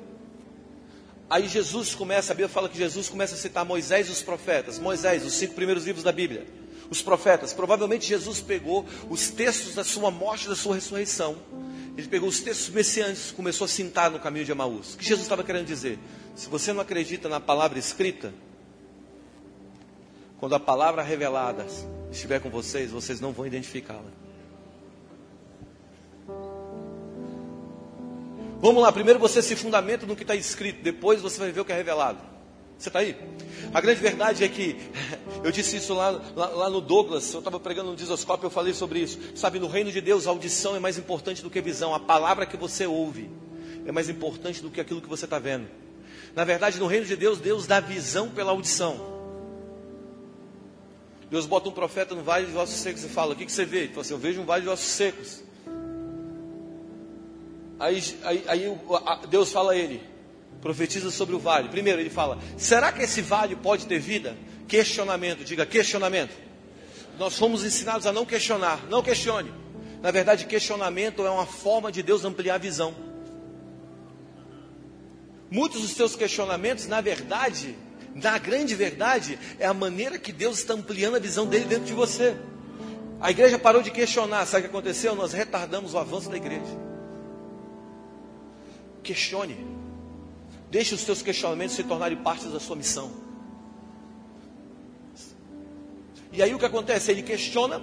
Speaker 2: Aí Jesus começa, a Bíblia fala que Jesus começa a citar Moisés e os profetas. Moisés, os cinco primeiros livros da Bíblia os profetas. Provavelmente Jesus pegou os textos da sua morte e da sua ressurreição. Ele pegou os textos messiânicos e começou a cintar no caminho de Emaús. O que Jesus estava querendo dizer? Se você não acredita na palavra escrita, quando a palavra revelada estiver com vocês, vocês não vão identificá-la. Vamos lá, primeiro você se fundamenta no que está escrito, depois você vai ver o que é revelado. Você está aí? A grande verdade é que, eu disse isso lá, lá, lá no Douglas, eu estava pregando no Disoscópio, eu falei sobre isso. Sabe, no reino de Deus, a audição é mais importante do que a visão. A palavra que você ouve é mais importante do que aquilo que você está vendo. Na verdade, no reino de Deus, Deus dá visão pela audição. Deus bota um profeta no vale de ossos secos e fala: O que, que você vê? Ele fala assim: Eu vejo um vale de ossos secos. Aí, aí, aí Deus fala a ele: Profetiza sobre o vale. Primeiro, ele fala: Será que esse vale pode ter vida? Questionamento, diga questionamento. Nós fomos ensinados a não questionar, não questione. Na verdade, questionamento é uma forma de Deus ampliar a visão. Muitos dos seus questionamentos, na verdade, na grande verdade, é a maneira que Deus está ampliando a visão dele dentro de você. A igreja parou de questionar, sabe o que aconteceu? Nós retardamos o avanço da igreja. Questione. Deixe os seus questionamentos se tornarem parte da sua missão. E aí o que acontece? Ele questiona,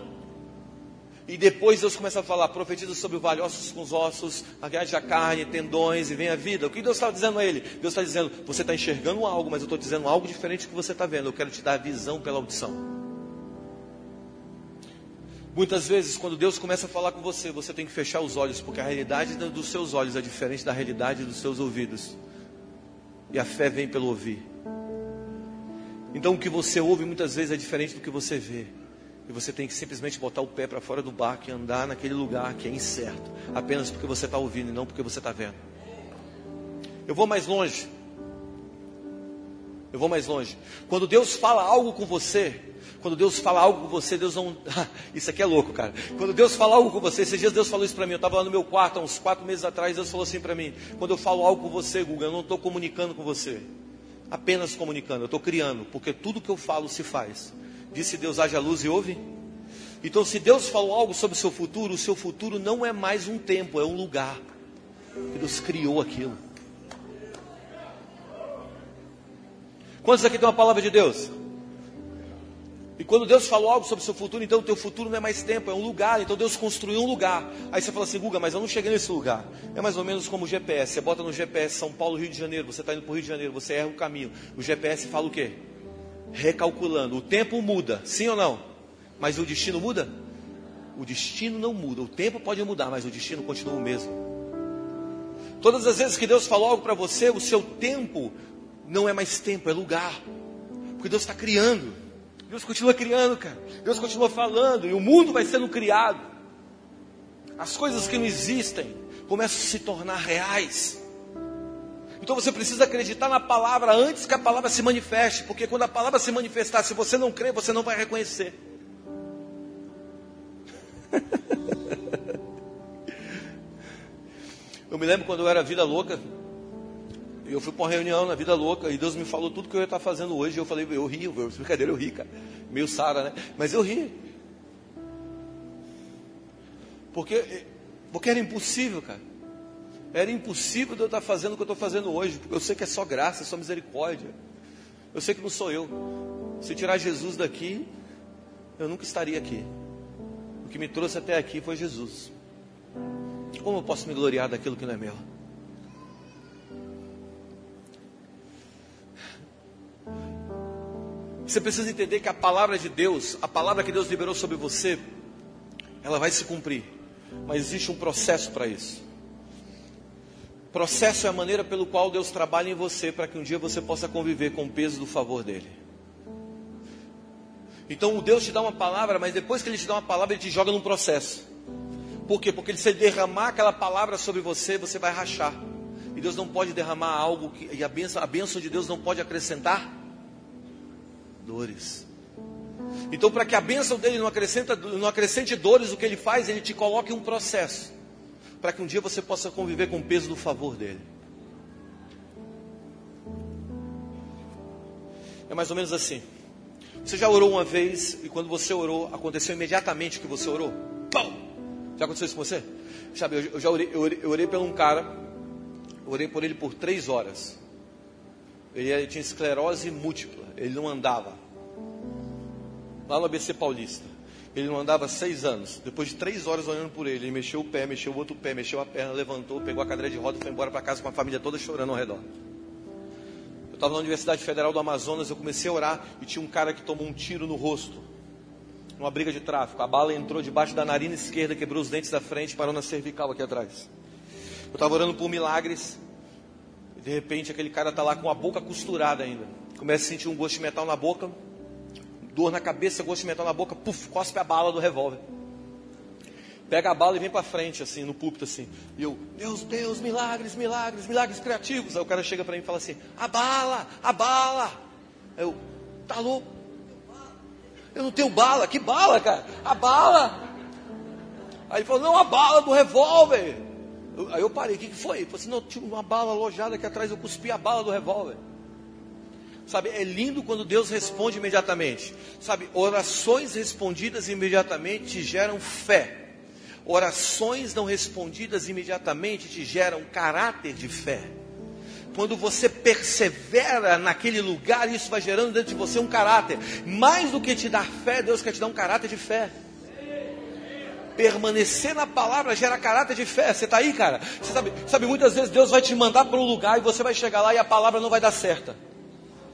Speaker 2: e depois Deus começa a falar, profetiza sobre o vale, ossos com os ossos, a carne, tendões, e vem a vida. O que Deus está dizendo a ele? Deus está dizendo, você está enxergando algo, mas eu estou dizendo algo diferente do que você está vendo. Eu quero te dar a visão pela audição. Muitas vezes, quando Deus começa a falar com você, você tem que fechar os olhos, porque a realidade dos seus olhos é diferente da realidade dos seus ouvidos. E a fé vem pelo ouvir. Então, o que você ouve muitas vezes é diferente do que você vê. E você tem que simplesmente botar o pé para fora do barco e andar naquele lugar que é incerto, apenas porque você está ouvindo e não porque você está vendo. Eu vou mais longe. Eu vou mais longe. Quando Deus fala algo com você, quando Deus fala algo com você, Deus não. isso aqui é louco, cara. Quando Deus fala algo com você, esses dias Deus falou isso para mim. Eu estava lá no meu quarto, há uns quatro meses atrás, Deus falou assim para mim: quando eu falo algo com você, Guga, eu não estou comunicando com você, apenas comunicando, eu estou criando, porque tudo que eu falo se faz. Disse Deus: haja luz e ouve. Então, se Deus falou algo sobre o seu futuro, o seu futuro não é mais um tempo, é um lugar. Deus criou aquilo. Quantos aqui tem uma palavra de Deus? E quando Deus falou algo sobre o seu futuro, então o teu futuro não é mais tempo, é um lugar. Então Deus construiu um lugar. Aí você fala assim, Guga, mas eu não cheguei nesse lugar. É mais ou menos como o GPS. Você bota no GPS São Paulo, Rio de Janeiro, você está indo para o Rio de Janeiro, você erra o caminho. O GPS fala o quê? Recalculando. O tempo muda, sim ou não? Mas o destino muda? O destino não muda. O tempo pode mudar, mas o destino continua o mesmo. Todas as vezes que Deus falou algo para você, o seu tempo não é mais tempo, é lugar. Porque Deus está criando. Deus continua criando, cara. Deus continua falando. E o mundo vai sendo criado. As coisas que não existem começam a se tornar reais. Então você precisa acreditar na palavra antes que a palavra se manifeste, porque quando a palavra se manifestar, se você não crê, você não vai reconhecer. eu me lembro quando eu era vida louca, eu fui para uma reunião na vida louca e Deus me falou tudo que eu ia estar fazendo hoje. Eu falei, eu ri, eu, brincadeira, eu ri, cara. Meio Sara, né? Mas eu ri. Porque, porque era impossível, cara. Era impossível de eu estar fazendo o que eu estou fazendo hoje, porque eu sei que é só graça, é só misericórdia. Eu sei que não sou eu. Se tirar Jesus daqui, eu nunca estaria aqui. O que me trouxe até aqui foi Jesus. Como eu posso me gloriar daquilo que não é meu? Você precisa entender que a palavra de Deus, a palavra que Deus liberou sobre você, ela vai se cumprir. Mas existe um processo para isso. Processo é a maneira pelo qual Deus trabalha em você para que um dia você possa conviver com o peso do favor dele. Então o Deus te dá uma palavra, mas depois que ele te dá uma palavra, ele te joga num processo. Por quê? Porque se ele derramar aquela palavra sobre você, você vai rachar. E Deus não pode derramar algo que, e a bênção, a bênção de Deus não pode acrescentar dores. Então, para que a bênção dele não, acrescenta, não acrescente dores, o que ele faz? Ele te coloca em um processo para que um dia você possa conviver com o peso do favor dele. É mais ou menos assim. Você já orou uma vez e quando você orou, aconteceu imediatamente o que você orou? Já aconteceu isso com você? Sabe, eu, eu já orei, eu orei, eu orei por um cara, orei por ele por três horas. Ele, ele tinha esclerose múltipla, ele não andava. Lá no ABC Paulista. Ele não andava seis anos. Depois de três horas olhando por ele, ele mexeu o pé, mexeu o outro pé, mexeu a perna, levantou, pegou a cadeira de roda e foi embora para casa com a família toda chorando ao redor. Eu estava na Universidade Federal do Amazonas, eu comecei a orar e tinha um cara que tomou um tiro no rosto, numa briga de tráfico. A bala entrou debaixo da narina esquerda, quebrou os dentes da frente e parou na cervical aqui atrás. Eu estava orando por milagres e de repente aquele cara está lá com a boca costurada ainda. Começa a sentir um gosto de metal na boca, dor na cabeça, gosto de metal na boca, puf, cospe a bala do revólver. Pega a bala e vem para frente, assim, no púlpito, assim. E eu, Deus, Deus, milagres, milagres, milagres criativos. Aí o cara chega para mim e fala assim: a bala, a bala. Aí eu, tá louco? Eu não tenho bala, que bala, cara? A bala. Aí ele falou: não, a bala do revólver. Aí eu parei, o que, foi? Ele falou assim: não, tinha uma bala alojada aqui atrás, eu cuspi a bala do revólver. Sabe, é lindo quando Deus responde imediatamente. Sabe, orações respondidas imediatamente te geram fé. Orações não respondidas imediatamente te geram caráter de fé. Quando você persevera naquele lugar, isso vai gerando dentro de você um caráter. Mais do que te dar fé, Deus quer te dar um caráter de fé. Permanecer na palavra gera caráter de fé. Você está aí, cara? Você sabe, sabe, muitas vezes Deus vai te mandar para um lugar e você vai chegar lá e a palavra não vai dar certa.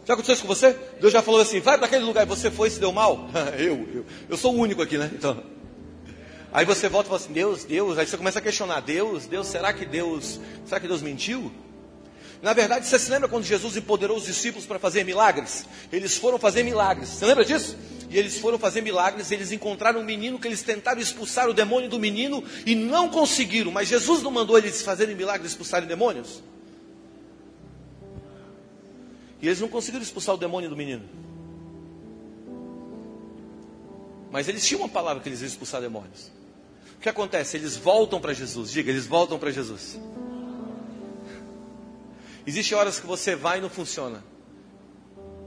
Speaker 2: Já aconteceu isso com você? Deus já falou assim: vai para aquele lugar e você foi e se deu mal? eu, eu, eu sou o único aqui, né? Então. Aí você volta e fala assim: Deus, Deus. Aí você começa a questionar: Deus, Deus, será que Deus, será que Deus mentiu? Na verdade, você se lembra quando Jesus empoderou os discípulos para fazer milagres? Eles foram fazer milagres. Você lembra disso? E eles foram fazer milagres. Eles encontraram um menino que eles tentaram expulsar o demônio do menino e não conseguiram. Mas Jesus não mandou eles fazerem milagres, expulsarem demônios? E eles não conseguiram expulsar o demônio do menino. Mas eles tinham uma palavra que eles iam expulsar demônios. O que acontece? Eles voltam para Jesus. Diga, eles voltam para Jesus. Existem horas que você vai e não funciona.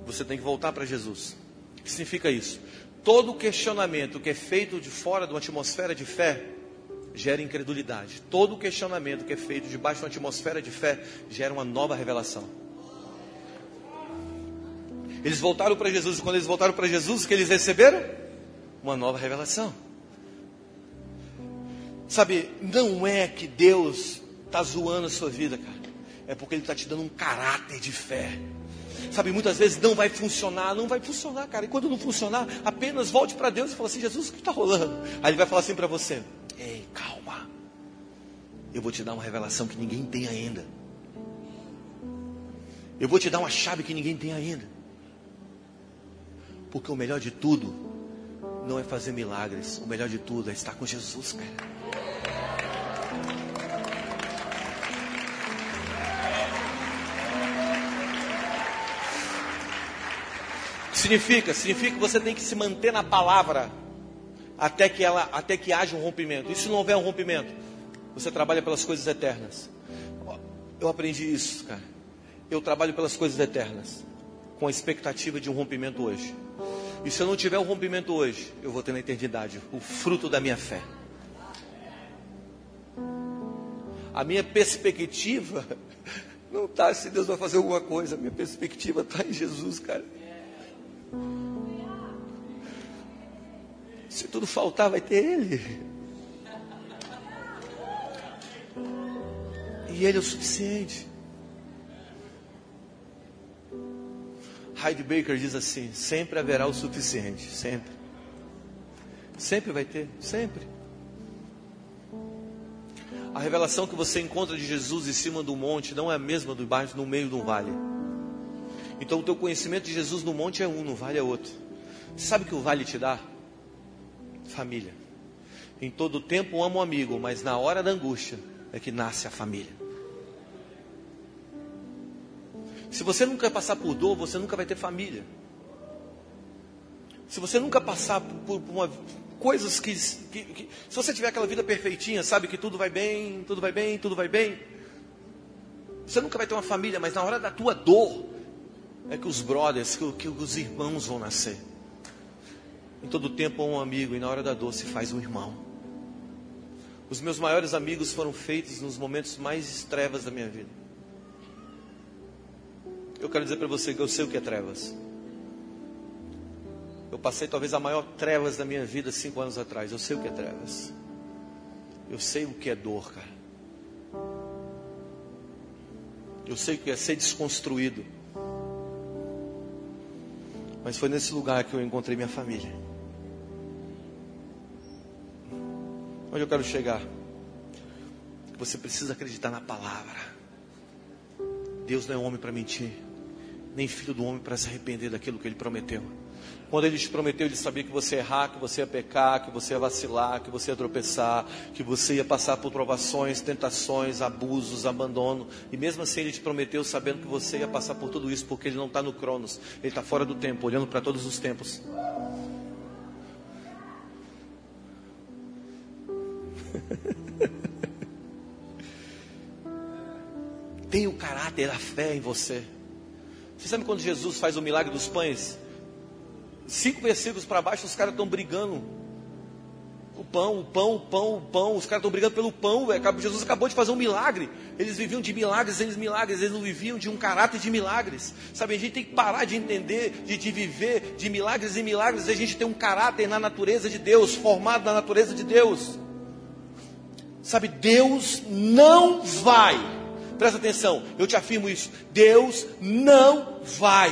Speaker 2: Você tem que voltar para Jesus. O que significa isso? Todo questionamento que é feito de fora de uma atmosfera de fé gera incredulidade. Todo questionamento que é feito debaixo de uma atmosfera de fé gera uma nova revelação. Eles voltaram para Jesus, e quando eles voltaram para Jesus, o que eles receberam? Uma nova revelação. Sabe, não é que Deus está zoando a sua vida, cara. É porque Ele está te dando um caráter de fé. Sabe, muitas vezes não vai funcionar, não vai funcionar, cara. E quando não funcionar, apenas volte para Deus e fale assim: Jesus, o que está rolando? Aí Ele vai falar assim para você: Ei, calma. Eu vou te dar uma revelação que ninguém tem ainda. Eu vou te dar uma chave que ninguém tem ainda. Porque o melhor de tudo não é fazer milagres. O melhor de tudo é estar com Jesus, cara. significa? Significa que você tem que se manter na palavra até que ela, até que haja um rompimento. E se não houver um rompimento, você trabalha pelas coisas eternas. Eu aprendi isso, cara. Eu trabalho pelas coisas eternas, com a expectativa de um rompimento hoje. E se eu não tiver um rompimento hoje, eu vou ter na eternidade o fruto da minha fé. A minha perspectiva não está se Deus vai fazer alguma coisa, a minha perspectiva está em Jesus, cara. Se tudo faltar, vai ter Ele. E Ele é o suficiente. Heidi Baker diz assim: sempre haverá o suficiente, sempre. Sempre vai ter, sempre. A revelação que você encontra de Jesus em cima do monte não é a mesma do baixo, no meio de um vale. Então o teu conhecimento de Jesus no monte é um, no vale é outro. Você sabe o que o vale te dá? Família. Em todo tempo amo um amigo, mas na hora da angústia é que nasce a família. Se você nunca passar por dor, você nunca vai ter família. Se você nunca passar por, por uma, coisas que, que, que, se você tiver aquela vida perfeitinha, sabe que tudo vai bem, tudo vai bem, tudo vai bem. Você nunca vai ter uma família, mas na hora da tua dor é que os brothers, que, que os irmãos vão nascer. Em todo tempo um amigo e na hora da dor se faz um irmão. Os meus maiores amigos foram feitos nos momentos mais trevas da minha vida. Eu quero dizer para você que eu sei o que é trevas. Eu passei talvez a maior trevas da minha vida cinco anos atrás. Eu sei o que é trevas. Eu sei o que é dor, cara. Eu sei o que é ser desconstruído. Mas foi nesse lugar que eu encontrei minha família. Onde eu quero chegar? Você precisa acreditar na palavra. Deus não é homem para mentir, nem filho do homem para se arrepender daquilo que ele prometeu. Quando ele te prometeu, ele sabia que você ia errar, que você ia pecar, que você ia vacilar, que você ia tropeçar, que você ia passar por provações, tentações, abusos, abandono. E mesmo assim ele te prometeu sabendo que você ia passar por tudo isso, porque ele não está no Cronos, ele está fora do tempo, olhando para todos os tempos. Tem o caráter, a fé em você. Você sabe quando Jesus faz o milagre dos pães? Cinco versículos para baixo, os caras estão brigando. O pão, o pão, o pão, o pão. Os caras estão brigando pelo pão, velho. Jesus acabou de fazer um milagre. Eles viviam de milagres, eles milagres. Eles não viviam de um caráter de milagres. Sabe, a gente tem que parar de entender, de, de viver de milagres e milagres. A gente tem um caráter na natureza de Deus, formado na natureza de Deus. Sabe, Deus não vai. Presta atenção, eu te afirmo isso. Deus não vai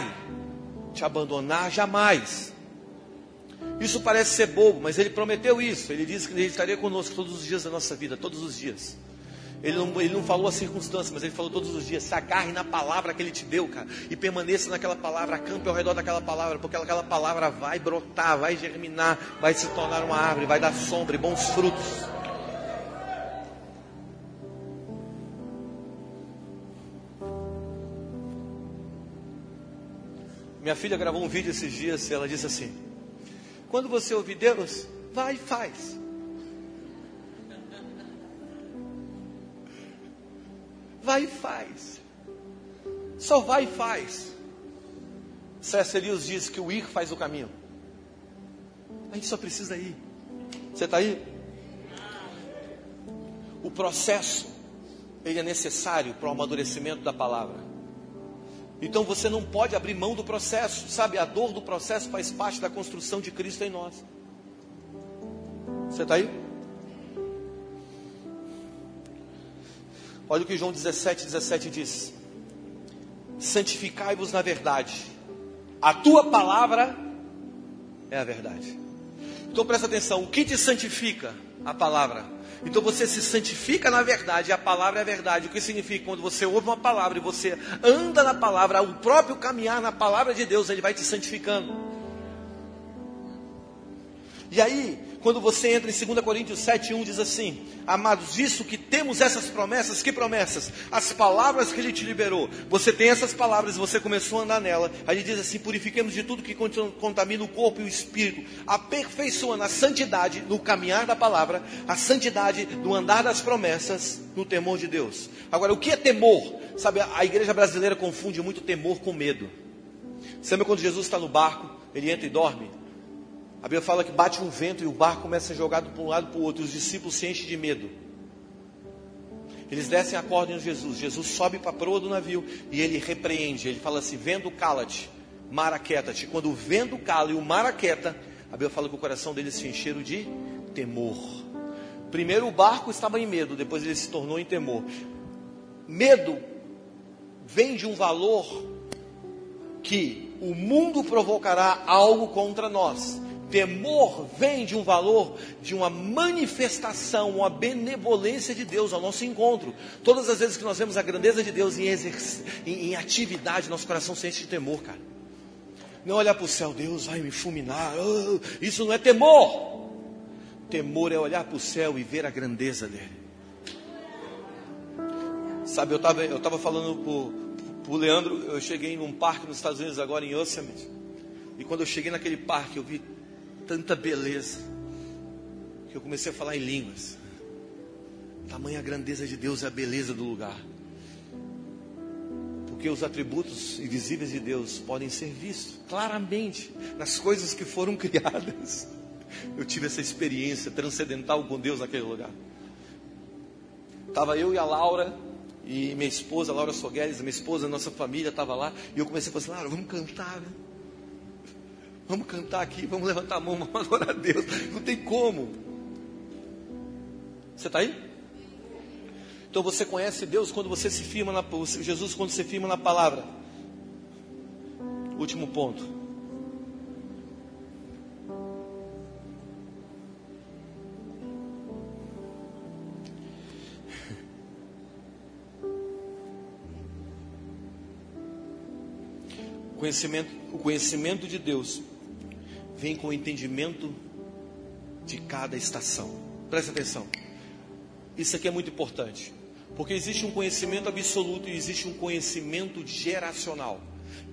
Speaker 2: te abandonar jamais. Isso parece ser bobo, mas ele prometeu isso. Ele disse que ele estaria conosco todos os dias da nossa vida, todos os dias. Ele não, ele não falou a circunstância, mas ele falou todos os dias. Se agarre na palavra que ele te deu, cara. E permaneça naquela palavra, acampe ao redor daquela palavra, porque aquela palavra vai brotar, vai germinar, vai se tornar uma árvore, vai dar sombra e bons frutos. Minha filha gravou um vídeo esses dias e ela disse assim: Quando você ouvir Deus, vai e faz. Vai e faz. Só vai e faz. Lewis diz que o ir faz o caminho. A gente só precisa ir. Você está aí? O processo, ele é necessário para o amadurecimento da palavra. Então você não pode abrir mão do processo, sabe? A dor do processo faz parte da construção de Cristo em nós. Você está aí? Olha o que João 17, 17 diz: Santificai-vos na verdade, a tua palavra é a verdade. Então presta atenção: o que te santifica? A palavra. Então você se santifica na verdade, a palavra é a verdade. O que significa? Quando você ouve uma palavra e você anda na palavra, o próprio caminhar na palavra de Deus, ele vai te santificando. E aí, quando você entra em 2 Coríntios 7,1 diz assim: Amados, visto que temos essas promessas, que promessas? As palavras que ele te liberou. Você tem essas palavras, você começou a andar nela. Aí ele diz assim: purifiquemos de tudo que contamina o corpo e o espírito, aperfeiçoando a santidade no caminhar da palavra, a santidade no andar das promessas, no temor de Deus. Agora, o que é temor? Sabe, a igreja brasileira confunde muito temor com medo. Lembra quando Jesus está no barco, ele entra e dorme? A Bíblia fala que bate um vento e o barco começa a ser jogado para um lado para o outro. E os discípulos se enchem de medo. Eles descem a corda em Jesus. Jesus sobe para a proa do navio e ele repreende. Ele fala assim: Vendo, cala-te, mar aquieta-te. Quando o vento cala e o mar aquieta, a Bíblia fala que o coração deles se encheram de temor. Primeiro o barco estava em medo, depois ele se tornou em temor. Medo vem de um valor que o mundo provocará algo contra nós. Temor vem de um valor, de uma manifestação, uma benevolência de Deus ao nosso encontro. Todas as vezes que nós vemos a grandeza de Deus em, em, em atividade, nosso coração se de temor, cara. Não olhar para o céu, Deus vai me fulminar. Oh, isso não é temor. Temor é olhar para o céu e ver a grandeza dele. Sabe, eu estava eu tava falando para o Leandro, eu cheguei num parque nos Estados Unidos agora em Yosemite. E quando eu cheguei naquele parque, eu vi tanta beleza que eu comecei a falar em línguas. Tamanha grandeza de Deus é a beleza do lugar. Porque os atributos invisíveis de Deus podem ser vistos claramente nas coisas que foram criadas. Eu tive essa experiência transcendental com Deus naquele lugar. Estava eu e a Laura e minha esposa, Laura Sogueres, minha esposa, nossa família estava lá. E eu comecei a falar assim, Laura, vamos cantar, né? Vamos cantar aqui, vamos levantar a mão, vamos adorar a Deus. Não tem como. Você está aí? Então você conhece Deus quando você se firma na Jesus quando você firma na palavra. Último ponto. Conhecimento, o conhecimento de Deus vem com o entendimento de cada estação. Presta atenção. Isso aqui é muito importante. Porque existe um conhecimento absoluto e existe um conhecimento geracional.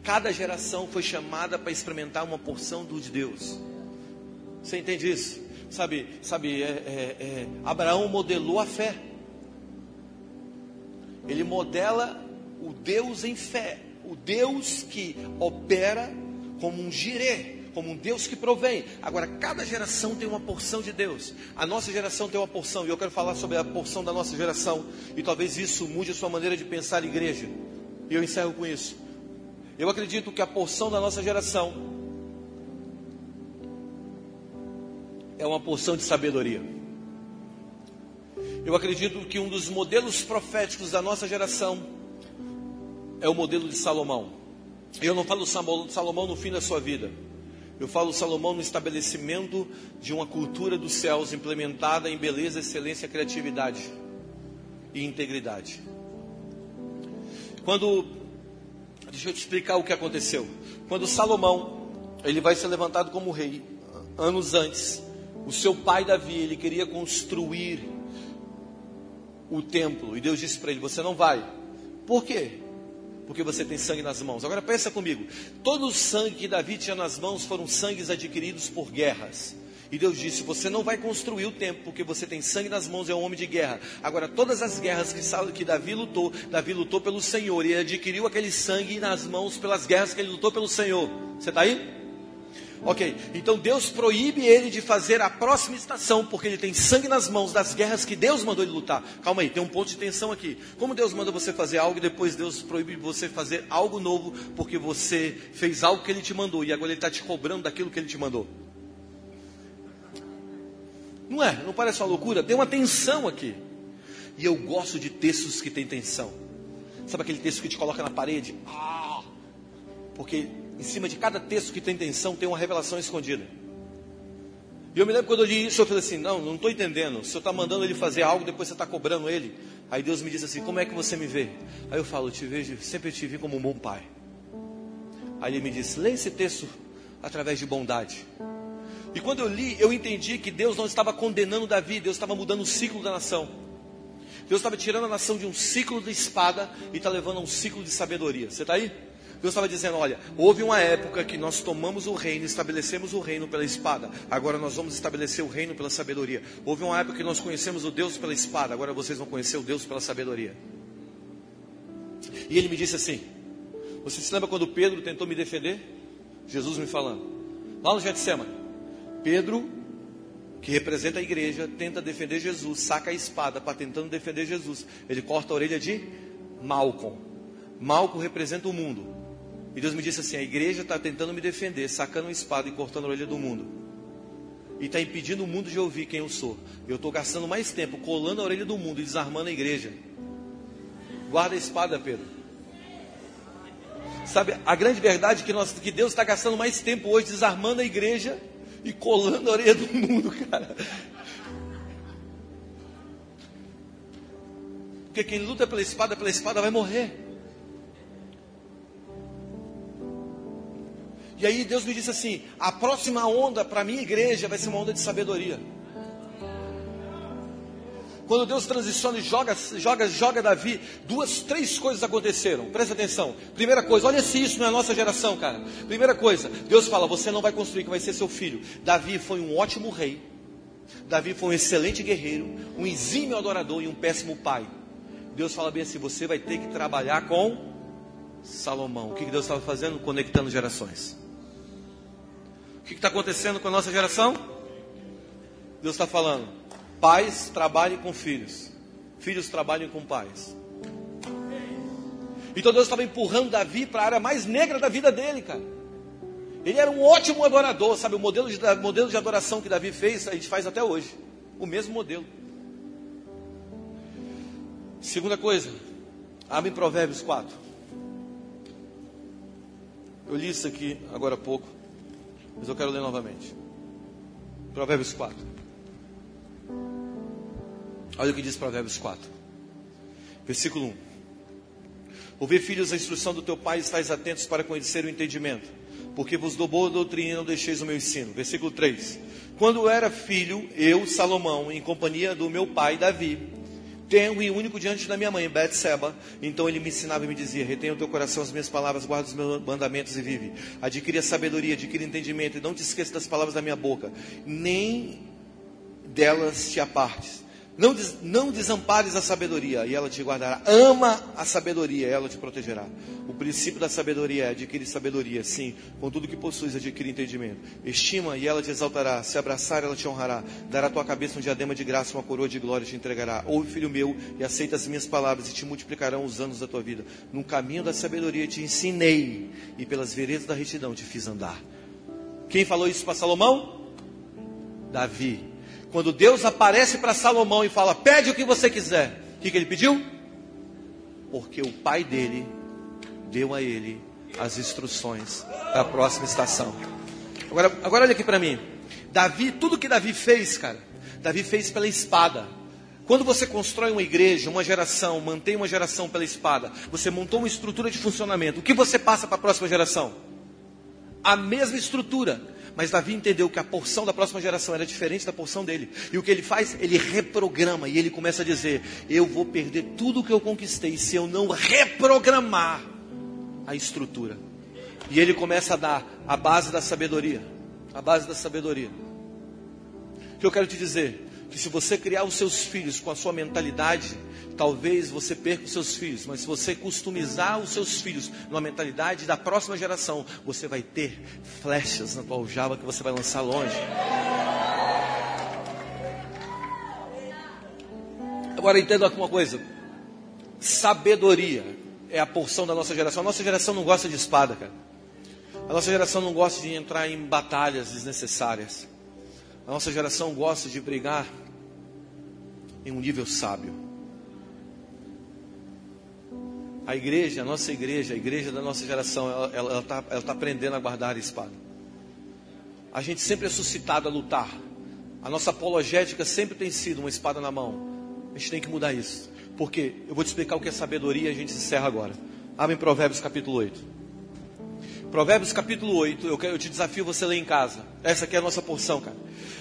Speaker 2: Cada geração foi chamada para experimentar uma porção do de Deus. Você entende isso? Sabe, sabe, é, é, é, Abraão modelou a fé. Ele modela o Deus em fé, o Deus que opera como um girê, como um Deus que provém. Agora, cada geração tem uma porção de Deus. A nossa geração tem uma porção, e eu quero falar sobre a porção da nossa geração, e talvez isso mude a sua maneira de pensar igreja. E eu encerro com isso. Eu acredito que a porção da nossa geração é uma porção de sabedoria. Eu acredito que um dos modelos proféticos da nossa geração é o modelo de Salomão. Eu não falo Salomão no fim da sua vida. Eu falo Salomão no estabelecimento de uma cultura dos céus implementada em beleza, excelência, criatividade e integridade. Quando deixa eu te explicar o que aconteceu. Quando Salomão ele vai ser levantado como rei anos antes, o seu pai Davi ele queria construir o templo e Deus disse para ele: você não vai. Por quê? Porque você tem sangue nas mãos. Agora pensa comigo: todo o sangue que Davi tinha nas mãos foram sangues adquiridos por guerras. E Deus disse: Você não vai construir o templo, porque você tem sangue nas mãos, é um homem de guerra. Agora, todas as guerras que, que Davi lutou, Davi lutou pelo Senhor. E adquiriu aquele sangue nas mãos pelas guerras que ele lutou pelo Senhor. Você está aí? Ok, então Deus proíbe ele de fazer a próxima estação, porque ele tem sangue nas mãos das guerras que Deus mandou ele lutar. Calma aí, tem um ponto de tensão aqui. Como Deus manda você fazer algo e depois Deus proíbe você fazer algo novo, porque você fez algo que ele te mandou e agora ele está te cobrando daquilo que ele te mandou? Não é? Não parece uma loucura? Tem uma tensão aqui. E eu gosto de textos que tem tensão. Sabe aquele texto que te coloca na parede? Ah! Porque em cima de cada texto que tem tensão, tem uma revelação escondida. E eu me lembro quando eu li isso, eu falei assim: não, não estou entendendo. O senhor está mandando ele fazer algo, depois você está cobrando ele. Aí Deus me diz assim: como é que você me vê? Aí eu falo: te vejo, sempre te vi como um bom pai. Aí ele me disse: lê esse texto através de bondade. E quando eu li, eu entendi que Deus não estava condenando Davi, Deus estava mudando o ciclo da nação. Deus estava tirando a nação de um ciclo de espada e está levando a um ciclo de sabedoria. Você está aí? Deus estava dizendo: olha, houve uma época que nós tomamos o reino, estabelecemos o reino pela espada, agora nós vamos estabelecer o reino pela sabedoria. Houve uma época que nós conhecemos o Deus pela espada, agora vocês vão conhecer o Deus pela sabedoria. E ele me disse assim: Você se lembra quando Pedro tentou me defender? Jesus me falando, lá no Getsemane, Pedro, que representa a igreja, tenta defender Jesus, saca a espada para tentando defender Jesus. Ele corta a orelha de Malcom. Malcom representa o mundo. E Deus me disse assim: a igreja está tentando me defender, sacando uma espada e cortando a orelha do mundo. E está impedindo o mundo de ouvir quem eu sou. Eu estou gastando mais tempo colando a orelha do mundo e desarmando a igreja. Guarda a espada, Pedro. Sabe, a grande verdade é que, nós, que Deus está gastando mais tempo hoje desarmando a igreja e colando a orelha do mundo, cara. Porque quem luta pela espada, pela espada vai morrer. E aí Deus me disse assim: a próxima onda para a minha igreja vai ser uma onda de sabedoria. Quando Deus transiciona e joga, joga, joga Davi, duas, três coisas aconteceram. Presta atenção. Primeira coisa, olha se isso não é nossa geração, cara. Primeira coisa, Deus fala: você não vai construir, que vai ser seu filho. Davi foi um ótimo rei. Davi foi um excelente guerreiro, um exímio adorador e um péssimo pai. Deus fala bem assim: você vai ter que trabalhar com Salomão. O que Deus estava fazendo? Conectando gerações. Que está acontecendo com a nossa geração? Deus está falando: pais trabalhem com filhos, filhos trabalhem com pais. Então Deus estava empurrando Davi para a área mais negra da vida dele, cara. Ele era um ótimo adorador, sabe? O modelo de, modelo de adoração que Davi fez, a gente faz até hoje. O mesmo modelo. Segunda coisa, abre Provérbios 4. Eu li isso aqui agora há pouco. Mas eu quero ler novamente. Provérbios 4. Olha o que diz Provérbios 4. Versículo 1. Ouvir, filhos, a instrução do teu pai, estáis atentos para conhecer o entendimento. porque vos dou boa doutrina e não deixeis o meu ensino. Versículo 3. Quando era filho, eu, Salomão, em companhia do meu pai Davi, tenho e único diante da minha mãe, Betseba. Então ele me ensinava e me dizia: Retenha o teu coração as minhas palavras, guarda os meus mandamentos e vive. Adquire a sabedoria, adquire entendimento, e não te esqueça das palavras da minha boca, nem delas te apartes. Não, des, não desampares a sabedoria e ela te guardará. Ama a sabedoria e ela te protegerá. O princípio da sabedoria é adquirir sabedoria, sim. Com tudo que possuis, adquire entendimento. Estima e ela te exaltará. Se abraçar, ela te honrará. Dará à tua cabeça um diadema de graça, uma coroa de glória te entregará. Ouve, filho meu, e aceita as minhas palavras e te multiplicarão os anos da tua vida. No caminho da sabedoria te ensinei e pelas veredas da retidão te fiz andar. Quem falou isso para Salomão? Davi. Quando Deus aparece para Salomão e fala: Pede o que você quiser. O que, que ele pediu? Porque o pai dele deu a ele as instruções da próxima estação. Agora, agora olha aqui para mim. Davi, tudo que Davi fez, cara, Davi fez pela espada. Quando você constrói uma igreja, uma geração, mantém uma geração pela espada, você montou uma estrutura de funcionamento. O que você passa para a próxima geração? A mesma estrutura. Mas Davi entendeu que a porção da próxima geração era diferente da porção dele. E o que ele faz? Ele reprograma e ele começa a dizer: Eu vou perder tudo o que eu conquistei se eu não reprogramar a estrutura. E ele começa a dar a base da sabedoria. A base da sabedoria. O que eu quero te dizer? Que se você criar os seus filhos com a sua mentalidade Talvez você perca os seus filhos, mas se você customizar os seus filhos numa mentalidade da próxima geração, você vai ter flechas na tua aljava que você vai lançar longe. Agora entenda uma coisa: sabedoria é a porção da nossa geração. A nossa geração não gosta de espada, cara. A nossa geração não gosta de entrar em batalhas desnecessárias. A nossa geração gosta de brigar em um nível sábio. A igreja, a nossa igreja, a igreja da nossa geração, ela está tá aprendendo a guardar a espada. A gente sempre é suscitado a lutar. A nossa apologética sempre tem sido uma espada na mão. A gente tem que mudar isso. Porque eu vou te explicar o que é sabedoria e a gente encerra agora. Abre em Provérbios capítulo 8. Provérbios capítulo 8, eu, eu te desafio você ler em casa. Essa aqui é a nossa porção, cara.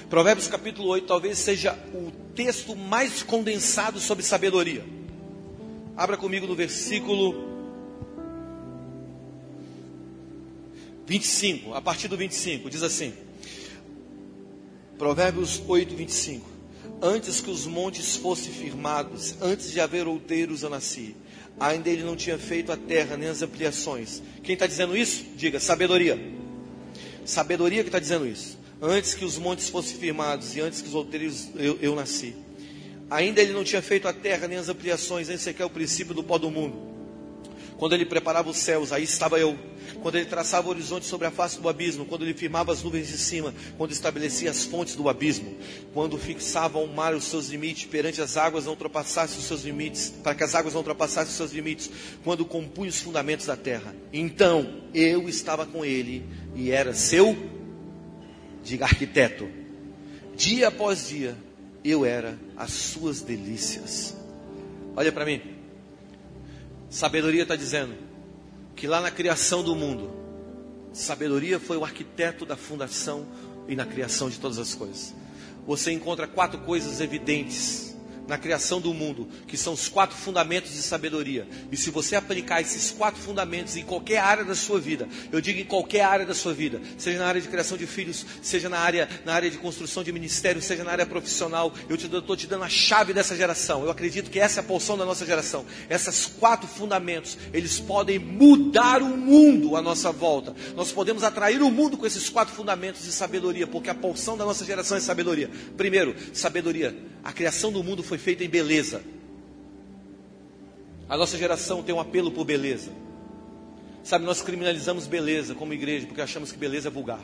Speaker 2: Provérbios capítulo 8 talvez seja o texto mais condensado sobre sabedoria. Abra comigo no versículo 25, a partir do 25, diz assim: Provérbios 8, 25. Antes que os montes fossem firmados, antes de haver outeiros, eu nasci. Ainda ele não tinha feito a terra nem as ampliações. Quem está dizendo isso? Diga, sabedoria. Sabedoria que está dizendo isso. Antes que os montes fossem firmados e antes que os outeiros eu, eu nasci. Ainda ele não tinha feito a terra nem as ampliações, aqui é o princípio do pó do mundo. Quando ele preparava os céus, aí estava eu. Quando ele traçava o horizonte sobre a face do abismo, quando ele firmava as nuvens de cima, quando estabelecia as fontes do abismo, quando fixava ao mar os seus limites, perante as águas não ultrapassasse os seus limites, para que as águas não ultrapassassem os seus limites, quando compunha os fundamentos da terra. Então eu estava com ele e era seu, diga arquiteto, dia após dia eu era as suas delícias. Olha para mim. Sabedoria está dizendo que lá na criação do mundo, sabedoria foi o arquiteto da fundação e na criação de todas as coisas. Você encontra quatro coisas evidentes na criação do mundo, que são os quatro fundamentos de sabedoria. E se você aplicar esses quatro fundamentos em qualquer área da sua vida, eu digo em qualquer área da sua vida, seja na área de criação de filhos, seja na área, na área de construção de ministério, seja na área profissional, eu estou te dando a chave dessa geração. Eu acredito que essa é a porção da nossa geração. Esses quatro fundamentos, eles podem mudar o mundo à nossa volta. Nós podemos atrair o mundo com esses quatro fundamentos de sabedoria, porque a porção da nossa geração é sabedoria. Primeiro, sabedoria. A criação do mundo foi feita em beleza. A nossa geração tem um apelo por beleza. Sabe, nós criminalizamos beleza como igreja porque achamos que beleza é vulgar.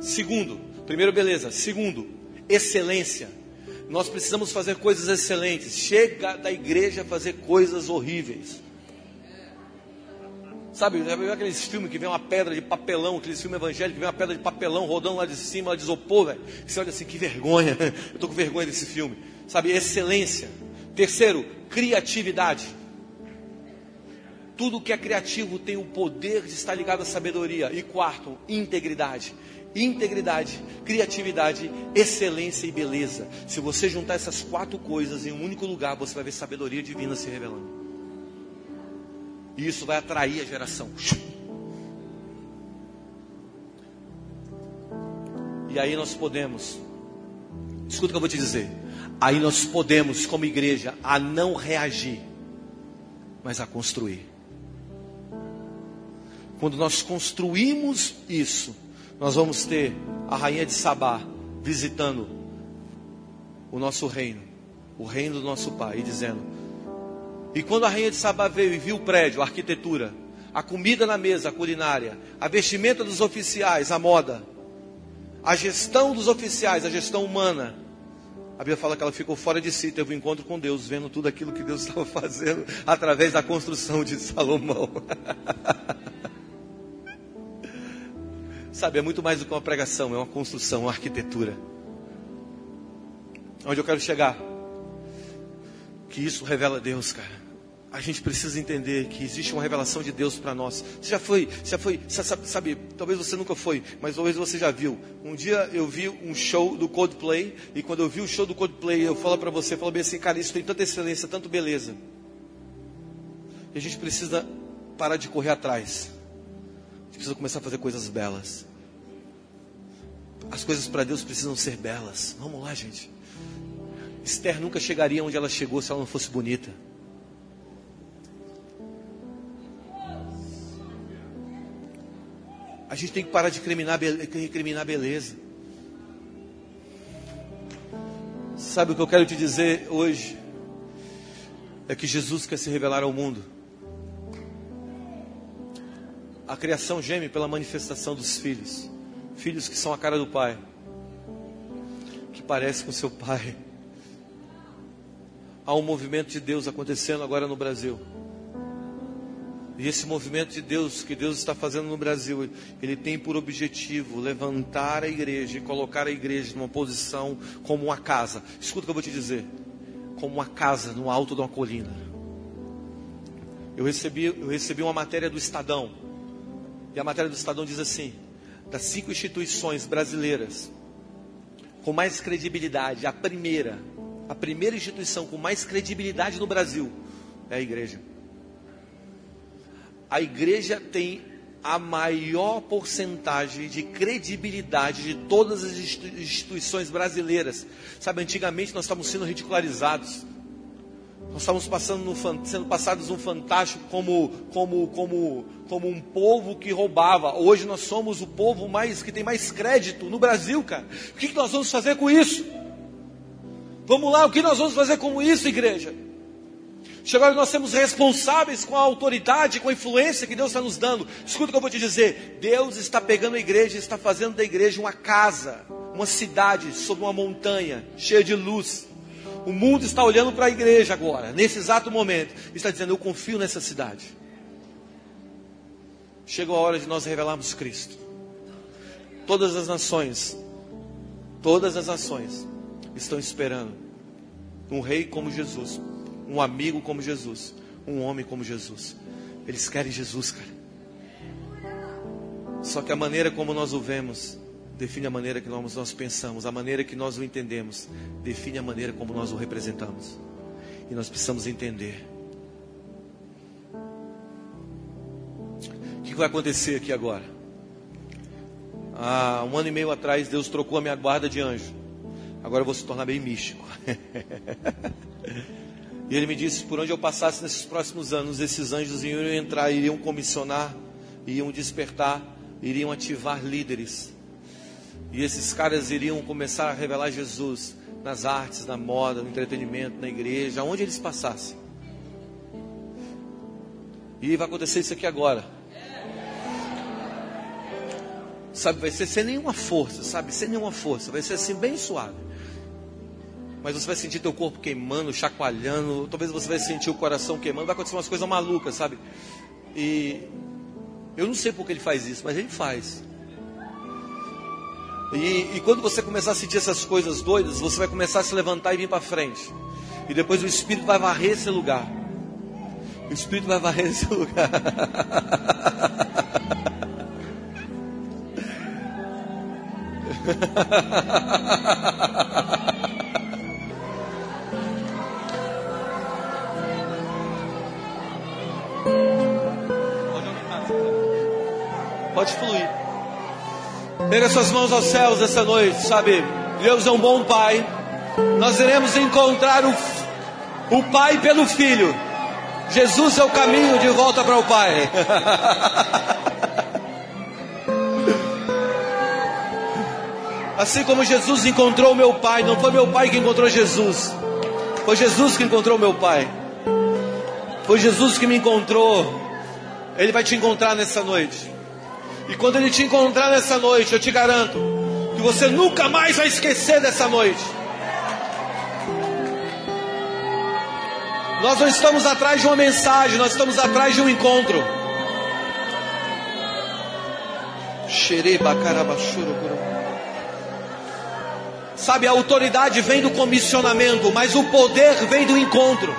Speaker 2: Segundo, primeiro, beleza. Segundo, excelência. Nós precisamos fazer coisas excelentes. Chega da igreja a fazer coisas horríveis. Sabe, já viu aqueles filmes que vem uma pedra de papelão, aqueles filmes evangélicos que vem uma pedra de papelão rodando lá de cima, lá de isopor, velho. Você olha assim, que vergonha. Eu estou com vergonha desse filme. Sabe, excelência. Terceiro, criatividade. Tudo que é criativo tem o poder de estar ligado à sabedoria. E quarto, integridade. Integridade, criatividade, excelência e beleza. Se você juntar essas quatro coisas em um único lugar, você vai ver sabedoria divina se revelando. E isso vai atrair a geração. E aí nós podemos, escuta o que eu vou te dizer. Aí nós podemos, como igreja, a não reagir, mas a construir. Quando nós construímos isso, nós vamos ter a rainha de Sabá visitando o nosso reino, o reino do nosso pai, e dizendo: E quando a rainha de Sabá veio e viu o prédio, a arquitetura, a comida na mesa, a culinária, a vestimenta dos oficiais, a moda, a gestão dos oficiais, a gestão humana. A Bíblia fala que ela ficou fora de si, teve um encontro com Deus, vendo tudo aquilo que Deus estava fazendo através da construção de Salomão. Sabe, é muito mais do que uma pregação, é uma construção, uma arquitetura. Onde eu quero chegar? Que isso revela Deus, cara a gente precisa entender que existe uma revelação de Deus para nós. Você já foi, já foi, sabe, sabe, talvez você nunca foi, mas talvez você já viu. Um dia eu vi um show do Coldplay e quando eu vi o show do Coldplay, eu falo para você, falo bem assim, cara, isso tem tanta excelência, tanta beleza. E a gente precisa parar de correr atrás. A gente precisa começar a fazer coisas belas. As coisas para Deus precisam ser belas. Vamos lá, gente. Esther nunca chegaria onde ela chegou se ela não fosse bonita. A gente tem que parar de recriminar beleza. Sabe o que eu quero te dizer hoje? É que Jesus quer se revelar ao mundo. A criação geme pela manifestação dos filhos. Filhos que são a cara do Pai. Que parece com seu Pai. Há um movimento de Deus acontecendo agora no Brasil. E esse movimento de Deus que Deus está fazendo no Brasil, ele tem por objetivo levantar a igreja e colocar a igreja numa posição como uma casa. Escuta o que eu vou te dizer. Como uma casa no alto de uma colina. Eu recebi, eu recebi uma matéria do Estadão. E a matéria do Estadão diz assim: das cinco instituições brasileiras com mais credibilidade, a primeira, a primeira instituição com mais credibilidade no Brasil é a igreja a igreja tem a maior porcentagem de credibilidade de todas as instituições brasileiras. Sabe, antigamente nós estávamos sendo ridicularizados. Nós estávamos passando sendo passados no fantástico como, como, como, como um povo que roubava. Hoje nós somos o povo mais que tem mais crédito no Brasil, cara. O que, que nós vamos fazer com isso? Vamos lá, o que nós vamos fazer com isso, igreja? Chegou nós sermos responsáveis com a autoridade, com a influência que Deus está nos dando. Escuta o que eu vou te dizer. Deus está pegando a igreja, está fazendo da igreja uma casa, uma cidade sobre uma montanha, cheia de luz. O mundo está olhando para a igreja agora, nesse exato momento. E está dizendo: Eu confio nessa cidade. Chegou a hora de nós revelarmos Cristo. Todas as nações, todas as nações estão esperando um rei como Jesus um amigo como Jesus, um homem como Jesus. Eles querem Jesus, cara. Só que a maneira como nós o vemos define a maneira que nós, nós pensamos, a maneira que nós o entendemos define a maneira como nós o representamos. E nós precisamos entender. O que vai acontecer aqui agora? Há um ano e meio atrás, Deus trocou a minha guarda de anjo. Agora eu vou se tornar bem místico. E ele me disse: por onde eu passasse nesses próximos anos, esses anjos iriam entrar, iriam comissionar, iriam despertar, iriam ativar líderes. E esses caras iriam começar a revelar Jesus nas artes, na moda, no entretenimento, na igreja, aonde eles passassem. E vai acontecer isso aqui agora. Sabe, vai ser sem nenhuma força, sabe? Sem nenhuma força. Vai ser assim, bem suave mas você vai sentir teu corpo queimando, chacoalhando, talvez você vai sentir o coração queimando, vai acontecer umas coisas malucas, sabe? E eu não sei por que ele faz isso, mas ele faz. E, quando você começar a sentir essas coisas doidas, você vai começar a se levantar e vir para frente. E depois o Espírito vai varrer esse lugar. O Espírito vai varrer esse lugar. Pode fluir. Pega suas mãos aos céus essa noite, sabe? Deus é um bom Pai. Nós iremos encontrar o, o Pai pelo Filho. Jesus é o caminho de volta para o Pai. Assim como Jesus encontrou meu Pai, não foi meu Pai que encontrou Jesus, foi Jesus que encontrou meu Pai. Foi Jesus que me encontrou. Ele vai te encontrar nessa noite. E quando Ele te encontrar nessa noite, eu te garanto que você nunca mais vai esquecer dessa noite. Nós não estamos atrás de uma mensagem, nós estamos atrás de um encontro. Sabe, a autoridade vem do comissionamento, mas o poder vem do encontro.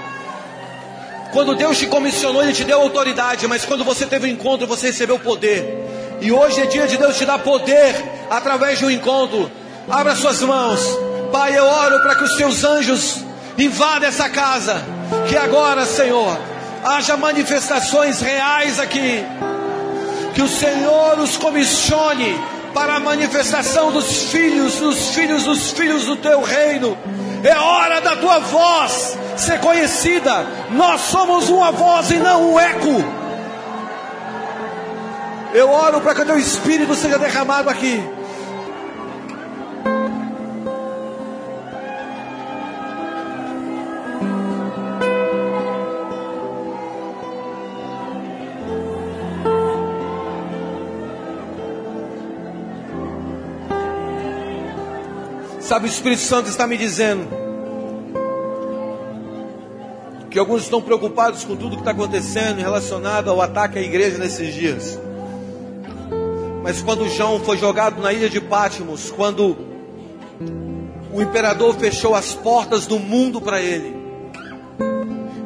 Speaker 2: Quando Deus te comissionou, Ele te deu autoridade, mas quando você teve o um encontro, você recebeu poder. E hoje é dia de Deus te dar poder através de um encontro. Abra suas mãos. Pai, eu oro para que os teus anjos invadam essa casa. Que agora, Senhor, haja manifestações reais aqui. Que o Senhor os comissione para a manifestação dos filhos, dos filhos, dos filhos do teu reino. É hora da tua voz ser conhecida. Nós somos uma voz e não um eco. Eu oro para que o teu espírito seja derramado aqui. Sabe, o Espírito Santo está me dizendo que alguns estão preocupados com tudo que está acontecendo relacionado ao ataque à igreja nesses dias. Mas quando João foi jogado na ilha de Pátimos, quando o imperador fechou as portas do mundo para ele,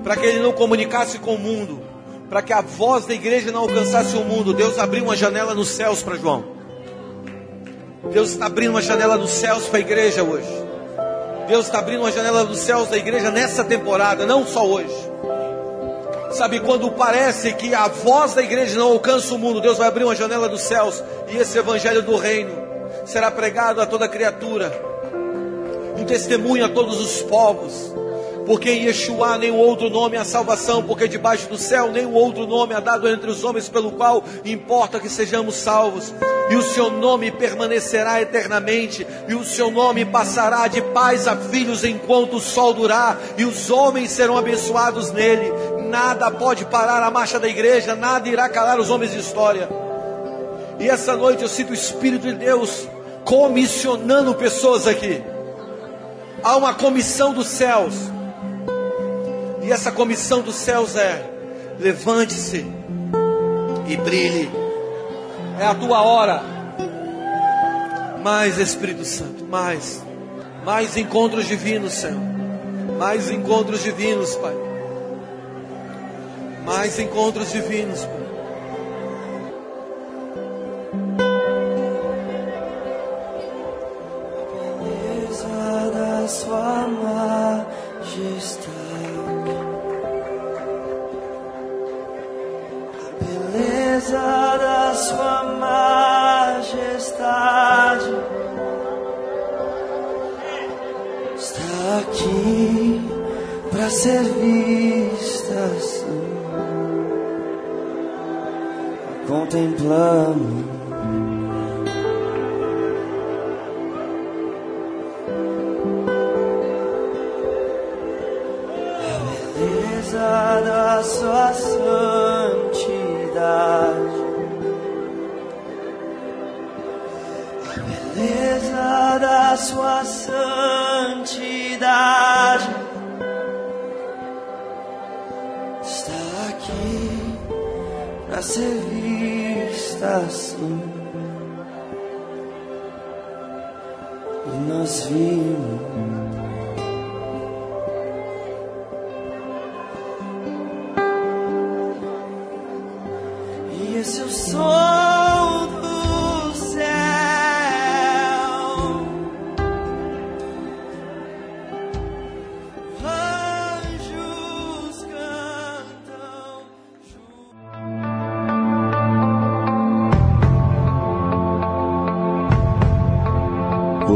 Speaker 2: para que ele não comunicasse com o mundo, para que a voz da igreja não alcançasse o mundo, Deus abriu uma janela nos céus para João. Deus está abrindo uma janela dos céus para a igreja hoje. Deus está abrindo uma janela dos céus da igreja nessa temporada, não só hoje. Sabe, quando parece que a voz da igreja não alcança o mundo, Deus vai abrir uma janela dos céus e esse evangelho do reino será pregado a toda criatura, um testemunho a todos os povos. Porque em Yeshua nenhum outro nome há salvação, porque debaixo do céu nenhum outro nome há dado entre os homens pelo qual importa que sejamos salvos. E o seu nome permanecerá eternamente, e o seu nome passará de pais a filhos enquanto o sol durar, e os homens serão abençoados nele. Nada pode parar a marcha da igreja, nada irá calar os homens de história. E essa noite eu sinto o Espírito de Deus comissionando pessoas aqui. Há uma comissão dos céus e essa comissão dos céus é: levante-se e brilhe. É a tua hora. Mais Espírito Santo, mais. Mais encontros divinos, Senhor. Mais encontros divinos, Pai. Mais encontros divinos,